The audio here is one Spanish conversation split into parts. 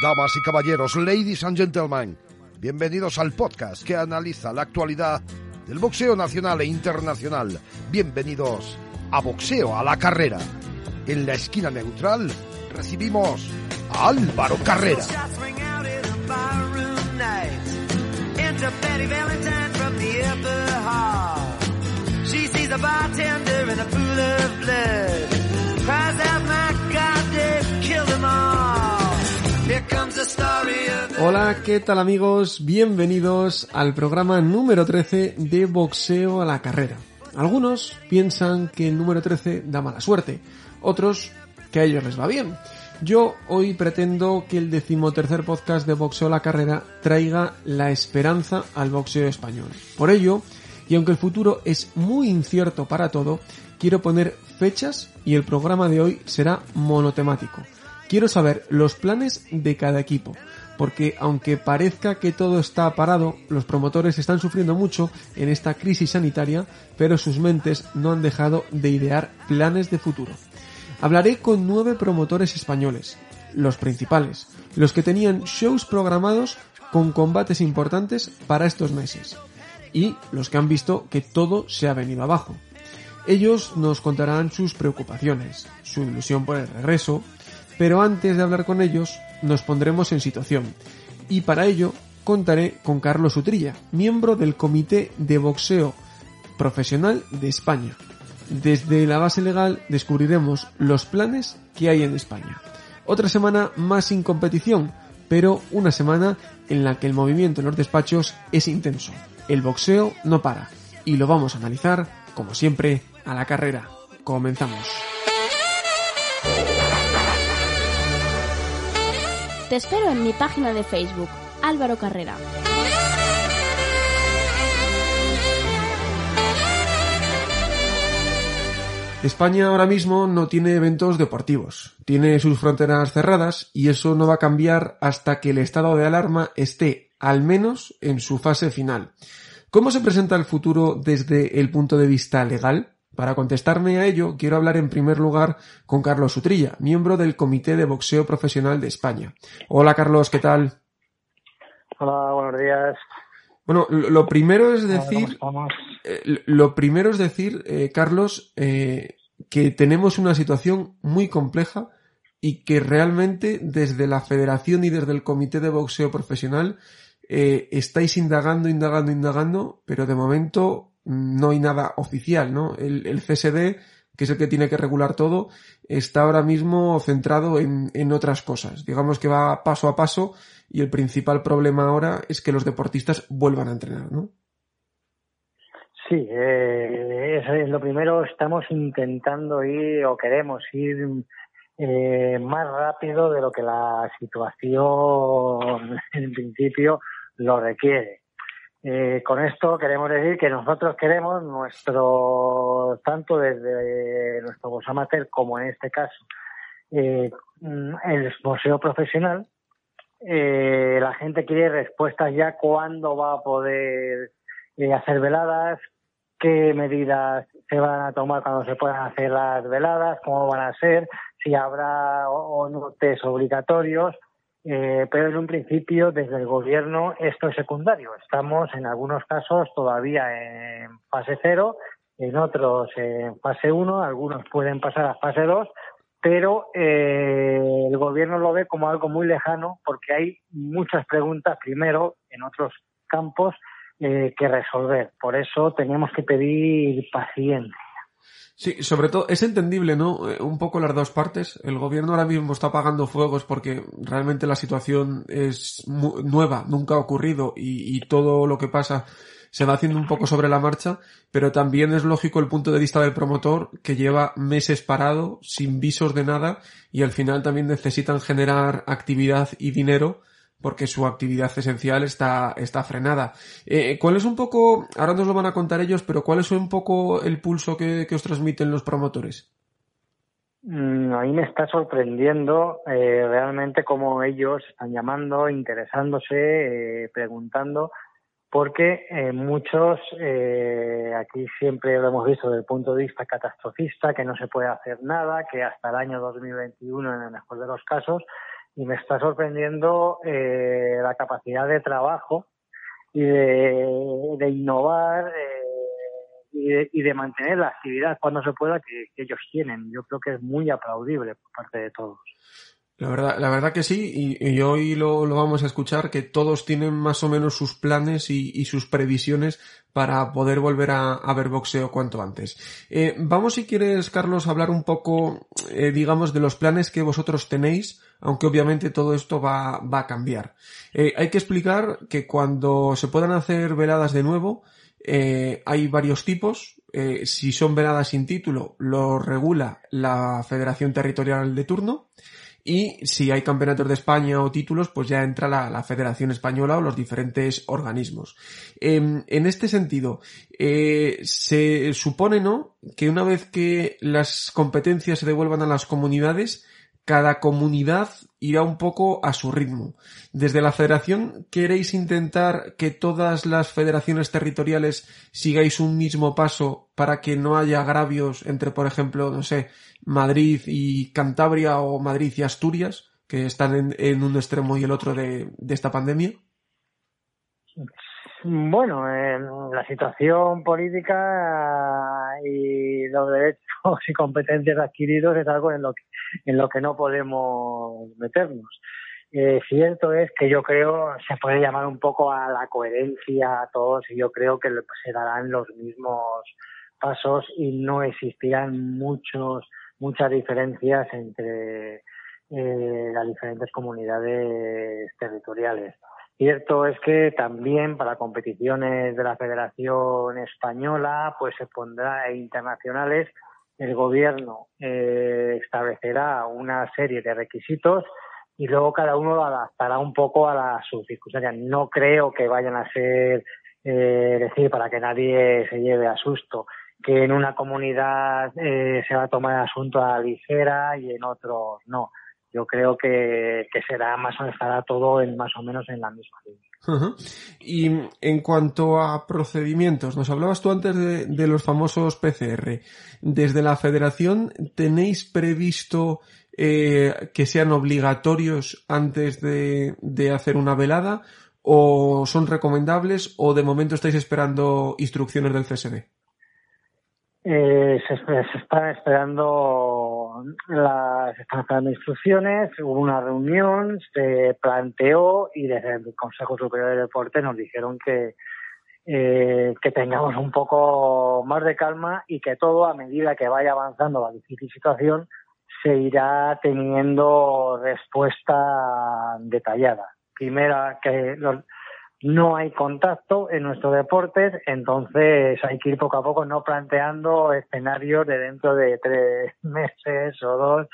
Damas y caballeros, ladies and gentlemen, bienvenidos al podcast que analiza la actualidad del boxeo nacional e internacional. Bienvenidos a Boxeo a la Carrera. En la esquina neutral recibimos a Álvaro Carrera. Cries out, my God, they've killed them all. Hola, ¿qué tal amigos? Bienvenidos al programa número 13 de Boxeo a la Carrera. Algunos piensan que el número 13 da mala suerte, otros que a ellos les va bien. Yo hoy pretendo que el decimotercer podcast de Boxeo a la Carrera traiga la esperanza al boxeo español. Por ello, y aunque el futuro es muy incierto para todo, quiero poner fechas y el programa de hoy será monotemático. Quiero saber los planes de cada equipo, porque aunque parezca que todo está parado, los promotores están sufriendo mucho en esta crisis sanitaria, pero sus mentes no han dejado de idear planes de futuro. Hablaré con nueve promotores españoles, los principales, los que tenían shows programados con combates importantes para estos meses, y los que han visto que todo se ha venido abajo. Ellos nos contarán sus preocupaciones, su ilusión por el regreso, pero antes de hablar con ellos nos pondremos en situación, y para ello contaré con Carlos Utrilla, miembro del Comité de Boxeo Profesional de España. Desde la base legal descubriremos los planes que hay en España. Otra semana más sin competición, pero una semana en la que el movimiento en los despachos es intenso. El boxeo no para y lo vamos a analizar, como siempre, a la carrera. Comenzamos. Te espero en mi página de Facebook, Álvaro Carrera. España ahora mismo no tiene eventos deportivos, tiene sus fronteras cerradas y eso no va a cambiar hasta que el estado de alarma esté, al menos, en su fase final. ¿Cómo se presenta el futuro desde el punto de vista legal? Para contestarme a ello, quiero hablar en primer lugar con Carlos Utrilla, miembro del Comité de Boxeo Profesional de España. Hola Carlos, ¿qué tal? Hola, buenos días. Bueno, lo primero es ¿Cómo decir, eh, lo primero es decir, eh, Carlos, eh, que tenemos una situación muy compleja y que realmente desde la federación y desde el comité de boxeo profesional estáis indagando, indagando, indagando, pero de momento no hay nada oficial, ¿no? El, CSD, que es el que tiene que regular todo, está ahora mismo centrado en, en otras cosas. Digamos que va paso a paso y el principal problema ahora es que los deportistas vuelvan a entrenar, ¿no? Sí, eh, eso es lo primero. Estamos intentando ir o queremos ir eh, más rápido de lo que la situación en principio lo requiere. Eh, con esto queremos decir que nosotros queremos nuestro, tanto desde nuestro box amateur como en este caso, eh, el boxeo profesional, eh, la gente quiere respuestas ya cuándo va a poder eh, hacer veladas, qué medidas se van a tomar cuando se puedan hacer las veladas, cómo van a ser, si habrá o, no obligatorios, eh, pero en un principio desde el gobierno esto es secundario. Estamos en algunos casos todavía en fase cero, en otros en fase uno, algunos pueden pasar a fase dos, pero eh, el gobierno lo ve como algo muy lejano porque hay muchas preguntas primero en otros campos eh, que resolver. Por eso tenemos que pedir paciencia. Sí, sobre todo es entendible, ¿no? Eh, un poco las dos partes. El gobierno ahora mismo está apagando fuegos porque realmente la situación es nueva, nunca ha ocurrido y, y, todo lo que pasa se va haciendo un poco sobre la marcha, pero también es lógico el punto de vista del promotor que lleva meses parado, sin visos de nada y al final también necesitan generar actividad y dinero porque su actividad esencial está, está frenada. Eh, ¿Cuál es un poco, ahora nos lo van a contar ellos, pero cuál es un poco el pulso que, os transmiten los promotores? Mm, a mí me está sorprendiendo eh, realmente cómo ellos están llamando, interesándose, eh, preguntando, porque muchos, aquí siempre lo hemos visto desde el punto de vista catastrofista, que no se puede hacer nada, que hasta el año 2021, en el mejor de los casos, y me está sorprendiendo eh, la capacidad de trabajo y de, innovar eh, y, de, mantener la actividad cuando se pueda que, ellos tienen. Yo creo que es muy aplaudible por parte de todos. La verdad, la verdad que sí, y, hoy lo, vamos a escuchar, que todos tienen más o menos sus planes y, sus previsiones para poder volver a, ver boxeo cuanto antes. Eh, vamos, si quieres, Carlos, hablar un poco, digamos, de los planes que vosotros tenéis aunque obviamente todo esto va, va a cambiar. Eh, hay que explicar que cuando se puedan hacer veladas de nuevo, eh, hay varios tipos. Eh, si son veladas sin título, lo regula la Federación Territorial de turno. Y si hay campeonatos de España o títulos, pues ya entra la, Federación Española o los diferentes organismos. Em, en este sentido, se supone, ¿no?, que una vez que las competencias se devuelvan a las comunidades, cada comunidad irá un poco a su ritmo. Desde la federación, ¿queréis intentar que todas las federaciones territoriales sigáis un mismo paso para que no haya agravios entre, por ejemplo, no sé, Madrid y Cantabria o Madrid y Asturias, que están en, un extremo y el otro de, esta pandemia? Bueno, la situación política y los derechos y competencias adquiridos es algo en lo que en lo que no podemos meternos. Eh, cierto es que yo creo se puede llamar un poco a la coherencia a todos y yo creo que se darán los mismos pasos y no existirán muchos muchas diferencias entre eh, las diferentes comunidades territoriales. Cierto es que también para competiciones de la Federación Española, pues se pondrá e internacionales, el gobierno eh, establecerá una serie de requisitos y luego cada uno lo adaptará un poco a las sus circunstancias. No creo que vayan a ser, eh, decir, para que nadie se lleve a susto, que en una comunidad eh, se va a tomar el asunto a la ligera y en otros no. Yo creo que, será más o menos, estará todo en, más o menos en la misma línea. Y en cuanto a procedimientos, nos hablabas tú antes de, los famosos PCR. Desde la federación, ¿tenéis previsto eh, que sean obligatorios antes de, hacer una velada? ¿O son recomendables? ¿O de momento estáis esperando instrucciones del CSD? Eh, se, están esperando las están esperando instrucciones, hubo una reunión, se planteó y desde el Consejo Superior de Deporte nos dijeron que eh, que tengamos un poco más de calma y que todo a medida que vaya avanzando la difícil situación se irá teniendo respuesta detallada. Primera que los, no hay contacto en nuestros deportes, entonces hay que ir poco a poco no planteando escenarios de dentro de tres meses o dos,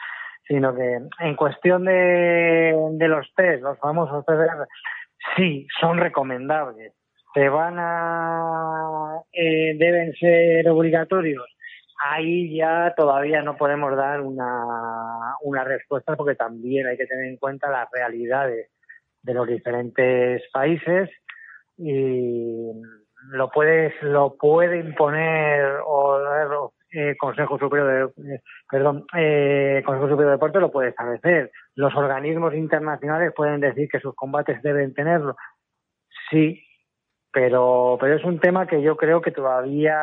sino que en cuestión de, los test, los famosos PCR, sí, son recomendables. Se van a, eh, deben ser obligatorios. Ahí ya todavía no podemos dar una, una respuesta porque también hay que tener en cuenta las realidades de los diferentes países y lo puedes lo puede imponer o eh, Consejo Superior de perdón eh, Consejo Superior de Deporte lo puede establecer. Los organismos internacionales pueden decir que sus combates deben tenerlo. Sí pero pero es un tema que yo creo que todavía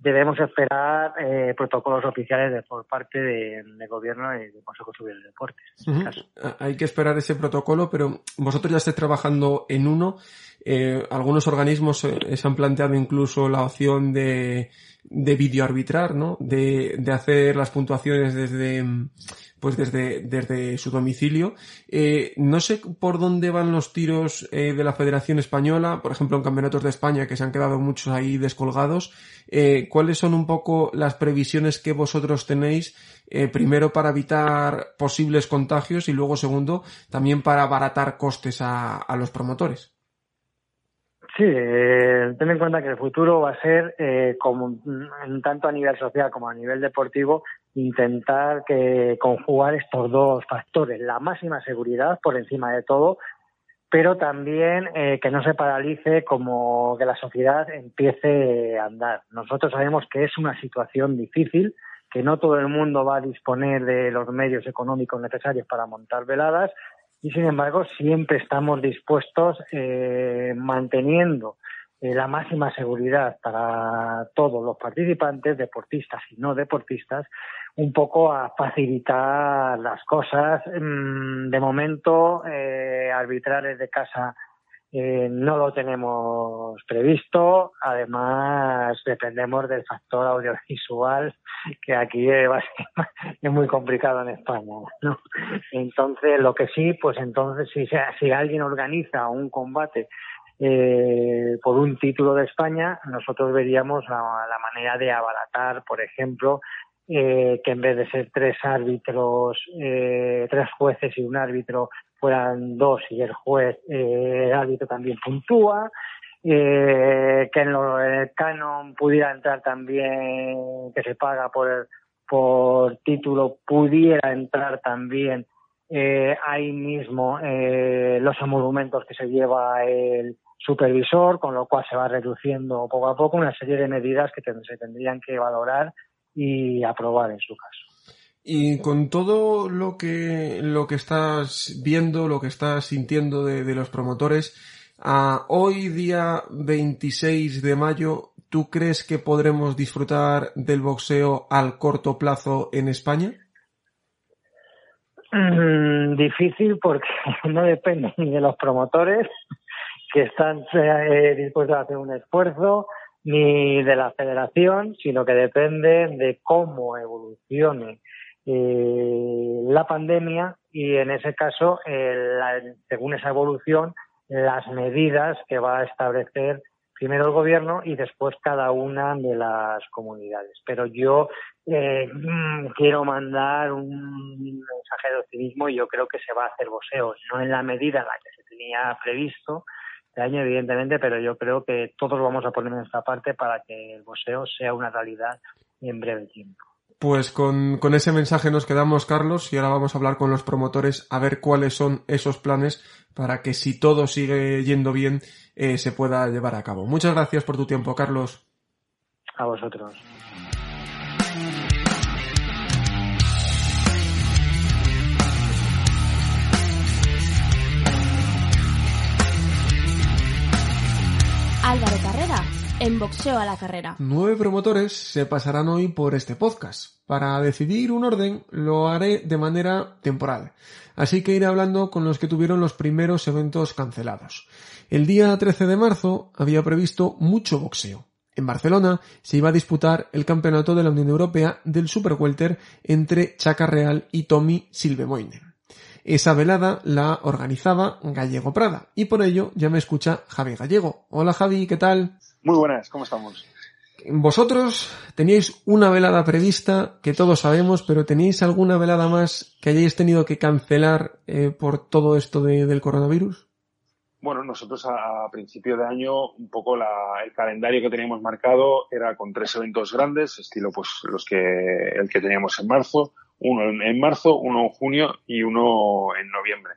debemos esperar eh, protocolos oficiales de, por parte del de gobierno y del Consejo Superior de Deportes. En este caso. Ah, Hay que esperar ese protocolo, pero vosotros ya estáis trabajando en uno. Eh, algunos organismos eh, se han planteado incluso la opción de, de videoarbitrar, ¿no? De, de hacer las puntuaciones desde, pues desde, desde su domicilio. Eh, no sé por dónde van los tiros eh, de la Federación Española, por ejemplo en campeonatos de España que se han quedado muchos ahí descolgados. Eh, ¿Cuáles son un poco las previsiones que vosotros tenéis, eh, primero para evitar posibles contagios y luego segundo también para abaratar costes a, a los promotores? Sí, eh, ten en cuenta que el futuro va a ser, eh, como tanto a nivel social como a nivel deportivo, intentar que conjugar estos dos factores, la máxima seguridad por encima de todo, pero también eh, que no se paralice como que la sociedad empiece a andar. Nosotros sabemos que es una situación difícil, que no todo el mundo va a disponer de los medios económicos necesarios para montar veladas y sin embargo siempre estamos dispuestos eh, manteniendo eh, la máxima seguridad para todos los participantes, deportistas y no deportistas, un poco a facilitar las cosas. Mm, De momento, eh, arbitrar desde casa eh, no lo tenemos previsto. Además, dependemos del factor audiovisual, que aquí es, muy complicado en España. ¿no? Entonces, lo que sí, pues entonces, si, si alguien organiza un combate eh, por un título de España, nosotros veríamos la, la manera de abaratar, por ejemplo, eh, que en vez de ser tres árbitros, eh, tres jueces y un árbitro, fueran dos y el juez, eh, el árbitro también puntúa, eh, que en, lo, el canon pudiera entrar también, que se paga por, por título, pudiera entrar también ahí mismo los emolumentos que se lleva el supervisor, con lo cual se va reduciendo poco a poco una serie de medidas que se tendrían que valorar y aprobar en su caso. Y con todo lo que, lo que estás viendo, lo que estás sintiendo de, de los promotores, a hoy día 26 de mayo, ¿tú crees que podremos disfrutar del boxeo al corto plazo en España? Mm, difícil porque no depende ni de los promotores que están eh, dispuestos a hacer un esfuerzo ni de la federación, sino que depende de cómo evolucione eh, la pandemia y en ese caso, eh, la- según esa evolución, las medidas que va a establecer primero el gobierno y después cada una de las comunidades. Pero yo eh, mm, quiero mandar un mensaje de optimismo y yo creo que se va a hacer boxeo, no en la medida en la que se tenía previsto este año, evidentemente, pero yo creo que todos vamos a poner nuestra parte para que el boxeo sea una realidad en breve tiempo. Pues con, con ese mensaje nos quedamos, Carlos, y ahora vamos a hablar con los promotores a ver cuáles son esos planes para que si todo sigue yendo bien, eh, se pueda llevar a cabo. Muchas gracias por tu tiempo, Carlos. A vosotros. Álvaro Carrera, en boxeo a la carrera. Nueve promotores se pasarán hoy por este podcast. Para decidir un orden lo haré de manera temporal. Así que iré hablando con los que tuvieron los primeros eventos cancelados. El día 13 de marzo había previsto mucho boxeo. En Barcelona se iba a disputar el campeonato de la Unión Europea del Super Welter entre Chaca Real y Tommy Silvemoinen. Esa velada la organizaba Gallego Prada y por ello ya me escucha Javi Gallego. Hola Javi, ¿qué tal? Muy buenas, ¿cómo estamos? Vosotros teníais una velada prevista que todos sabemos, pero ¿teníais alguna velada más que hayáis tenido que cancelar eh, por todo esto de- del coronavirus? Bueno, nosotros a, a principio de año un poco la- el calendario que teníamos marcado era con tres eventos grandes, estilo pues los que el que teníamos en marzo, uno en, marzo, uno en junio y uno en noviembre.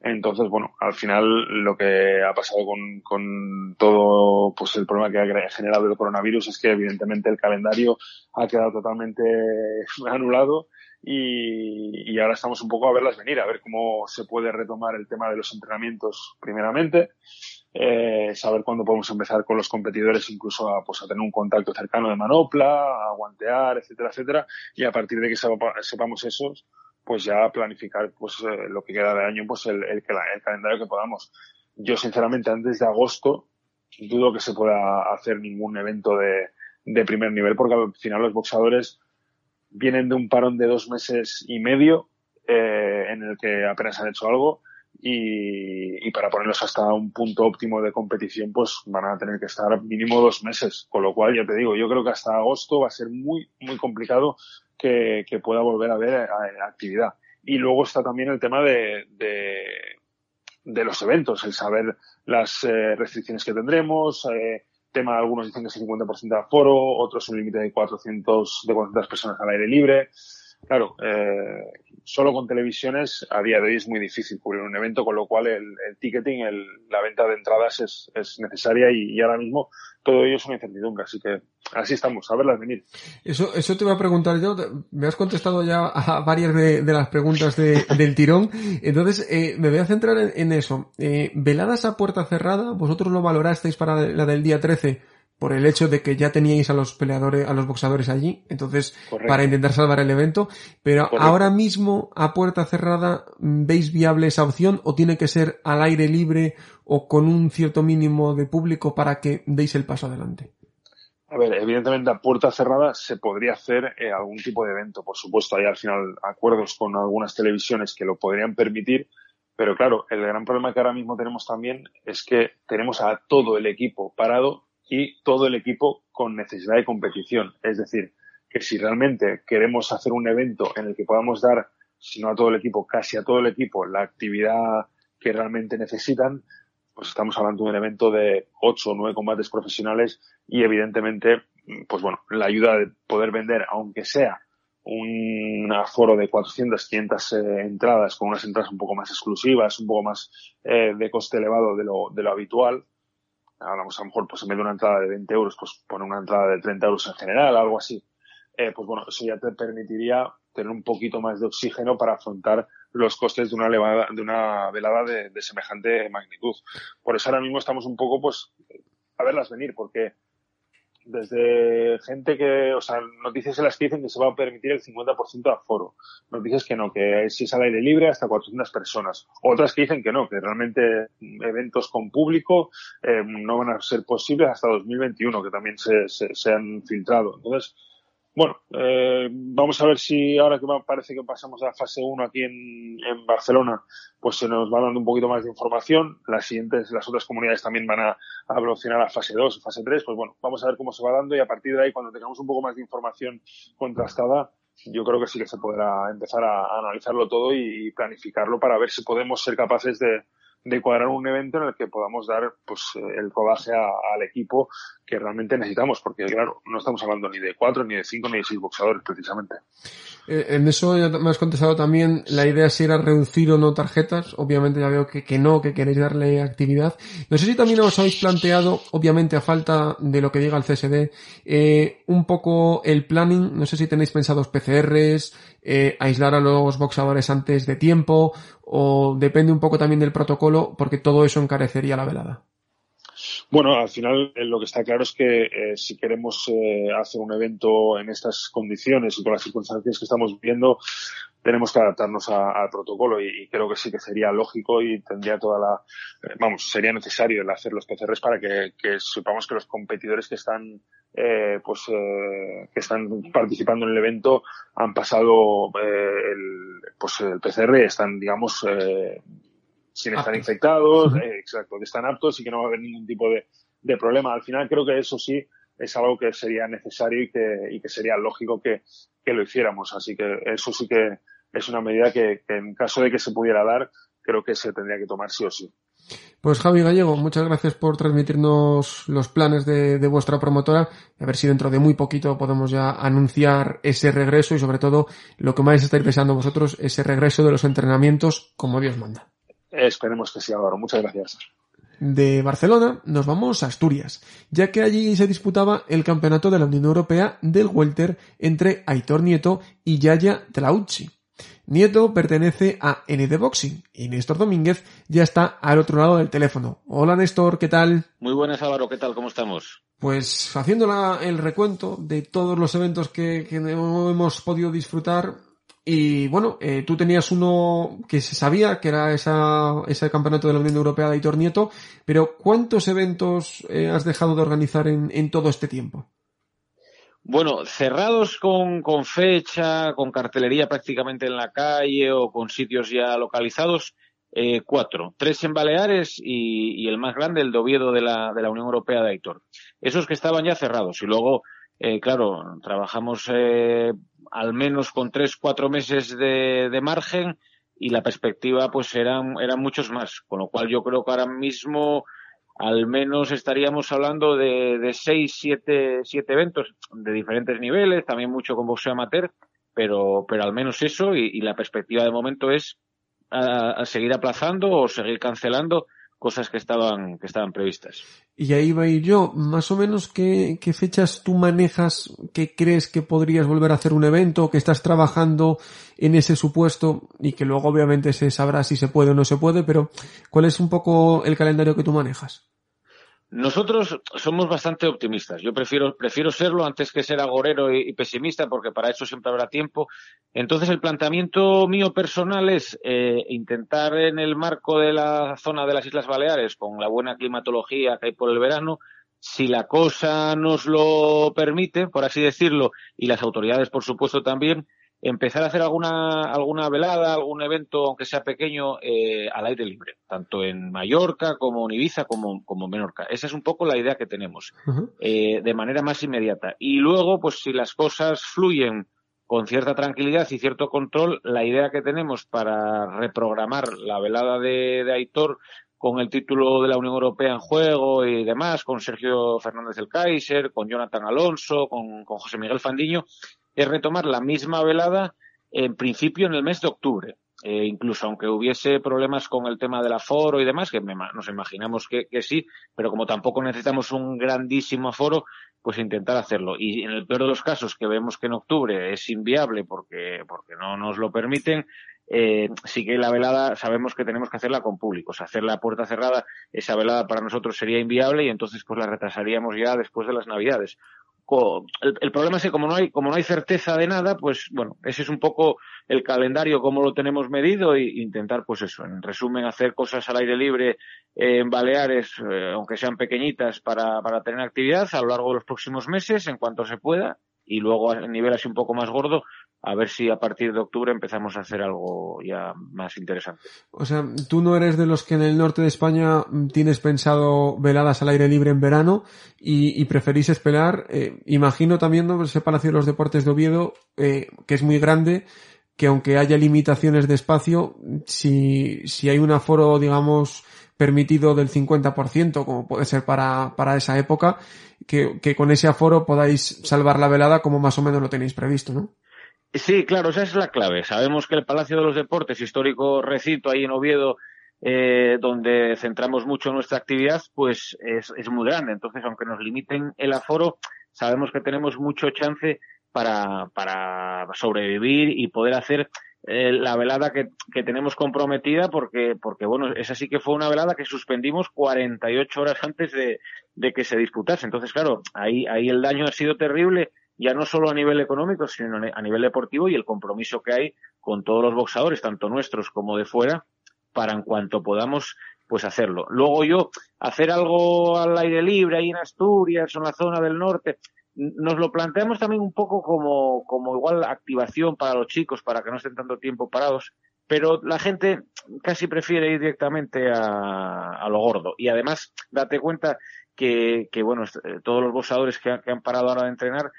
Entonces, bueno, al final lo que ha pasado con, con todo pues el problema que ha generado el coronavirus es que evidentemente el calendario ha quedado totalmente anulado y, y, ahora estamos un poco a verlas venir, a ver cómo se puede retomar el tema de los entrenamientos primeramente, eh, saber cuándo podemos empezar con los competidores incluso a, pues, a tener un contacto cercano de manopla, a guantear, etcétera, etcétera, y a partir de que sepamos esos, pues ya planificar pues eh, lo que queda de año, pues el, el, el calendario que podamos. Yo sinceramente antes de agosto dudo que se pueda hacer ningún evento de, de primer nivel porque al final los boxadores vienen de un parón de dos meses y medio eh, en el que apenas han hecho algo y, y, para ponerlos hasta un punto óptimo de competición pues van a tener que estar mínimo dos meses. Con lo cual ya te digo yo creo que hasta agosto va a ser muy muy complicado que, que pueda volver a haber actividad. Y luego está también el tema de, de, de los eventos el saber las eh, restricciones que tendremos eh, tema, algunos dicen que es el 50% de aforo, otros un límite de 400, de 400 personas al aire libre. Claro, eh, solo con televisiones a día de hoy es muy difícil cubrir un evento, con lo cual el, el ticketing, el, la venta de entradas es, es necesaria y, ahora mismo todo ello es una incertidumbre, así que así estamos, a verlas venir. Eso, eso te iba a preguntar yo, me has contestado ya a varias de, de las preguntas de, del tirón, entonces eh, me voy a centrar en, en eso. Eh, veladas a puerta cerrada, vosotros lo valorasteis para la del día 13 por el hecho de que ya teníais a los peleadores, a los boxadores allí, entonces Correcto. para intentar salvar el evento, pero Correcto. ahora mismo a puerta cerrada veis viable esa opción o tiene que ser al aire libre o con un cierto mínimo de público para que deis el paso adelante. A ver, evidentemente a puerta cerrada se podría hacer eh, algún tipo de evento, por supuesto, hay al final acuerdos con algunas televisiones que lo podrían permitir, pero claro, el gran problema que ahora mismo tenemos también es que tenemos a todo el equipo parado y todo el equipo con necesidad de competición. Es decir, que si realmente queremos hacer un evento en el que podamos dar, si no a todo el equipo, casi a todo el equipo, la actividad que realmente necesitan, pues estamos hablando de un evento de ocho o nueve combates profesionales y evidentemente, pues bueno, la ayuda de poder vender, aunque sea un aforo de 400, 500 eh, entradas con unas entradas un poco más exclusivas, un poco más eh, de coste elevado de lo, de lo habitual, hablamos a lo mejor, pues en vez de una entrada de 20 euros, pues poner una entrada de 30 euros en general, algo así. Eh, pues bueno, eso ya te permitiría tener un poquito más de oxígeno para afrontar los costes de una, elevada, de una velada de, de semejante magnitud. Por eso ahora mismo estamos un poco, pues, a verlas venir, porque desde gente que, o sea, noticias en las que dicen que se va a permitir el 50% de aforo. Noticias que no, que si es al aire libre hasta 400 personas. Otras que dicen que no, que realmente eventos con público eh, no van a ser posibles hasta 2021, que también se, se, se han filtrado. Entonces, bueno, eh, vamos a ver si ahora que parece que pasamos a la fase 1 aquí en, en, Barcelona, pues se nos va dando un poquito más de información. Las siguientes, las otras comunidades también van a, a evolucionar a fase 2 fase 3. Pues bueno, vamos a ver cómo se va dando y a partir de ahí, cuando tengamos un poco más de información contrastada, yo creo que sí que se podrá empezar a, analizarlo todo y planificarlo para ver si podemos ser capaces de, de cuadrar un evento en el que podamos dar pues el rodaje al equipo que realmente necesitamos, porque claro, no estamos hablando ni de cuatro, ni de cinco, ni de seis boxeadores precisamente. Eh, en eso ya me has contestado también, la idea si era reducir o no tarjetas, obviamente ya veo que, que no, que queréis darle actividad. No sé si también os habéis planteado, obviamente a falta de lo que diga el CSD, eh, un poco el planning, no sé si tenéis pensados PCRs, eh, aislar a los boxadores antes de tiempo, o depende un poco también del protocolo, porque todo eso encarecería la velada. Bueno, al final eh, lo que está claro es que eh, si queremos eh, hacer un evento en estas condiciones y con las circunstancias que estamos viendo, tenemos que adaptarnos a, al protocolo y, y, creo que sí que sería lógico y tendría toda la, eh, vamos, sería necesario el hacer los PCRs para que, que sepamos que los competidores que están, eh, pues, eh, que están participando en el evento han pasado el, pues el PCR, están, digamos, sin estar infectados, eh, exacto, que están aptos y que no va a haber ningún tipo de, de, problema. Al final creo que eso sí es algo que sería necesario y que, y que sería lógico que, que, lo hiciéramos. Así que eso sí que es una medida que, que en caso de que se pudiera dar, creo que se tendría que tomar sí o sí. Pues Javi Gallego, muchas gracias por transmitirnos los planes de, de, vuestra promotora. A ver si dentro de muy poquito podemos ya anunciar ese regreso y sobre todo lo que más estáis pensando vosotros, ese regreso de los entrenamientos como Dios manda. Esperemos que sí, Álvaro. Muchas gracias. de Barcelona nos vamos a Asturias, ya que allí se disputaba el campeonato de la Unión Europea del Welter entre Aitor Nieto y Yaya Traucci. Nieto pertenece a ND Boxing y Néstor Domínguez ya está al otro lado del teléfono. Hola Néstor, ¿qué tal? Muy buenas Álvaro, ¿qué tal? ¿Cómo estamos? Pues haciendo la- el recuento de todos los eventos que, que hemos podido disfrutar y bueno, eh, tú tenías uno que se sabía que era esa, ese campeonato de la Unión Europea de Aitor Nieto, pero ¿cuántos eventos eh, has dejado de organizar en, en todo este tiempo? Bueno, cerrados con, con fecha, con cartelería prácticamente en la calle o con sitios ya localizados, eh, cuatro. Tres en Baleares y, y el más grande, el de de la, de la Unión Europea de Aitor. Esos que estaban ya cerrados. Y luego, eh, claro, trabajamos eh, al menos con tres, cuatro meses de, de margen y la perspectiva pues eran, eran muchos más. Con lo cual yo creo que ahora mismo al menos estaríamos hablando de, de seis, siete, siete eventos de diferentes niveles, también mucho con boxeo amateur, pero, pero al menos eso y, la perspectiva de momento es a, a seguir aplazando o seguir cancelando cosas que estaban, que estaban previstas. Y ahí va a ir yo, más o menos qué, qué fechas tú manejas que crees que podrías volver a hacer un evento, que estás trabajando en ese supuesto y que luego obviamente se sabrá si se puede o no se puede, pero ¿cuál es un poco el calendario que tú manejas? Nosotros somos bastante optimistas. Yo prefiero, prefiero serlo antes que ser agorero y, pesimista, porque para eso siempre habrá tiempo. Entonces, el planteamiento mío personal es eh, intentar en el marco de la zona de las Islas Baleares, con la buena climatología que hay por el verano, si la cosa nos lo permite, por así decirlo, y las autoridades, por supuesto, también, empezar a hacer alguna, alguna velada, algún evento, aunque sea pequeño, eh, al aire libre, tanto en Mallorca como en Ibiza como, como en Menorca. Esa es un poco la idea que tenemos, eh, de manera más inmediata. Y luego, pues si las cosas fluyen con cierta tranquilidad y cierto control, la idea que tenemos para reprogramar la velada de, de Aitor con el título de la Unión Europea en juego y demás, con Sergio Fernández del Kaiser, con Jonathan Alonso, con, con José Miguel Fandiño, es retomar la misma velada en principio en el mes de octubre. Eh, incluso aunque hubiese problemas con el tema del aforo y demás, que me nos imaginamos que, sí, pero como tampoco necesitamos un grandísimo aforo, pues intentar hacerlo. Y en el peor de los casos, que vemos que en octubre es inviable porque, porque no nos lo permiten, eh, sí que la velada sabemos que tenemos que hacerla con públicos. Hacerla a puerta cerrada, esa velada para nosotros sería inviable y entonces pues la retrasaríamos ya después de las navidades. El, el problema es que como no hay, como no hay certeza de nada, pues bueno, ese es un poco el calendario, cómo lo tenemos medido e intentar pues eso, en resumen, hacer cosas al aire libre eh, en Baleares, eh, aunque sean pequeñitas, para, para tener actividad a lo largo de los próximos meses, en cuanto se pueda, y luego a nivel así un poco más gordo, a ver si a partir de octubre empezamos a hacer algo ya más interesante. O sea, tú no eres de los que en el norte de España tienes pensado veladas al aire libre en verano y, preferís esperar. eh, imagino también ¿no? ese Palacio de los Deportes de Oviedo, eh, que es muy grande, que aunque haya limitaciones de espacio, si, si hay un aforo, digamos, permitido del 50%, como puede ser para, para esa época, que, que con ese aforo podáis salvar la velada como más o menos lo tenéis previsto, ¿no? Sí, claro, esa es la clave. Sabemos que el Palacio de los Deportes, histórico recinto ahí en Oviedo, eh, donde centramos mucho nuestra actividad, pues es, es muy grande. Entonces, aunque nos limiten el aforo, sabemos que tenemos mucho chance para, para sobrevivir y poder hacer eh, la velada que, que tenemos comprometida porque, porque bueno, esa sí que fue una velada que suspendimos 48 horas antes de, de que se disputase. Entonces, claro, ahí, ahí el daño ha sido terrible ya no solo a nivel económico, sino a nivel deportivo y el compromiso que hay con todos los boxadores, tanto nuestros como de fuera, para en cuanto podamos, pues hacerlo. Luego yo, hacer algo al aire libre ahí en Asturias o en la zona del norte, nos lo planteamos también un poco como, como igual activación para los chicos, para que no estén tanto tiempo parados, pero la gente casi prefiere ir directamente a, a lo gordo. Y además, date cuenta que, que bueno, todos los boxadores que, que han parado ahora de entrenar,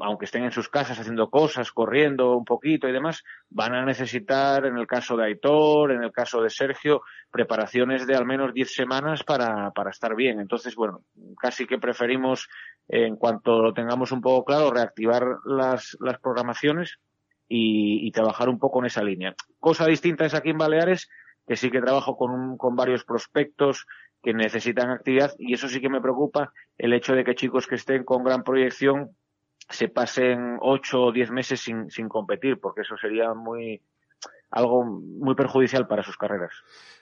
aunque estén en sus casas haciendo cosas, corriendo un poquito y demás, van a necesitar, en el caso de Aitor, en el caso de Sergio, preparaciones de al menos 10 semanas para, para estar bien. Entonces, bueno, casi que preferimos, en cuanto lo tengamos un poco claro, reactivar las, las programaciones y, y trabajar un poco en esa línea. Cosa distinta es aquí en Baleares, que sí que trabajo con, un, con varios prospectos que necesitan actividad y eso sí que me preocupa el hecho de que chicos que estén con gran proyección se pasen ocho o diez meses sin, sin competir, porque eso sería muy algo muy perjudicial para sus carreras.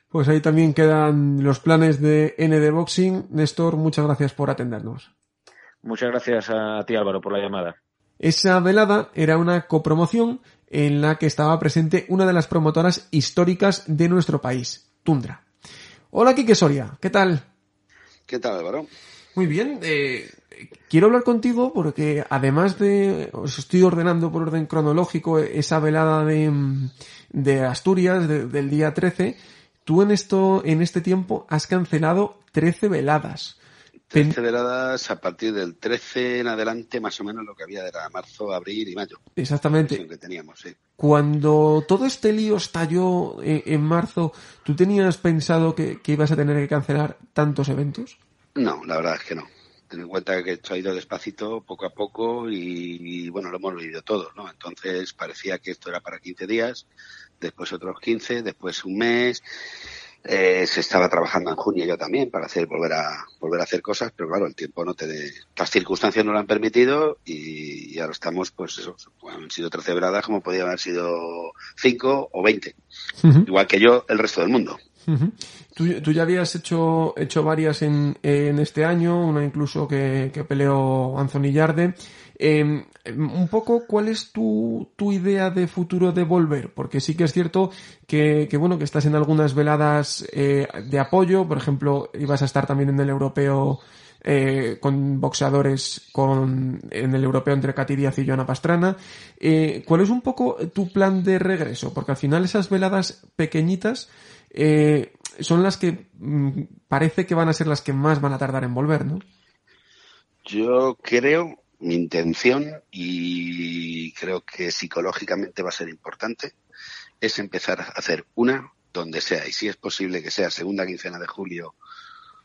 Pues ahí también quedan los planes de ND Boxing. Néstor, muchas gracias por atendernos. Muchas gracias a ti Álvaro por la llamada. Esa velada era una copromoción en la que estaba presente una de las promotoras históricas de nuestro país, Tundra. Hola Kike Soria, ¿qué tal? ¿Qué tal Álvaro? Muy bien, eh, quiero hablar contigo porque además de, os estoy ordenando por orden cronológico esa velada de, de Asturias de- del día 13, tú en esto, en este tiempo has cancelado 13 veladas. Pen- 13 veladas a partir del 13 en adelante, más o menos lo que había era marzo, abril y mayo. Exactamente. Lo que teníamos, sí. Cuando todo este lío estalló en, en marzo, ¿tú tenías pensado que, que ibas a tener que cancelar tantos eventos? No, la verdad es que no. Ten en cuenta que esto ha ido despacito, poco a poco, y, y, bueno, lo hemos vivido todos, ¿no? Entonces parecía que esto era para 15 días, después otros 15, después un mes. Eh, se estaba trabajando en junio yo también para hacer volver a volver a hacer cosas, pero claro, el tiempo no te las circunstancias no lo han permitido y, y ahora estamos, pues eso, han sido 13 veladas como podían haber sido 5 o 20, igual que yo el resto del mundo. Ujú. Tú, tú ya habías hecho, hecho varias en, en este año, una incluso que, que peleó Anthony Yarde. Eh, un poco, ¿cuál es tu, tu idea de futuro de volver? Porque sí que es cierto que, que bueno, que estás en algunas veladas eh, de apoyo, por ejemplo, ibas a estar también en el europeo eh, con boxeadores con, en el europeo entre Katy Díaz y Joana Pastrana. Eh, ¿Cuál es un poco tu plan de regreso? Porque al final esas veladas pequeñitas eh, son las que mm, parece que van a ser las que más van a tardar en volver, ¿no? Yo creo, mi intención, y creo que psicológicamente va a ser importante, es empezar a hacer una donde sea, y si es posible que sea segunda quincena de julio,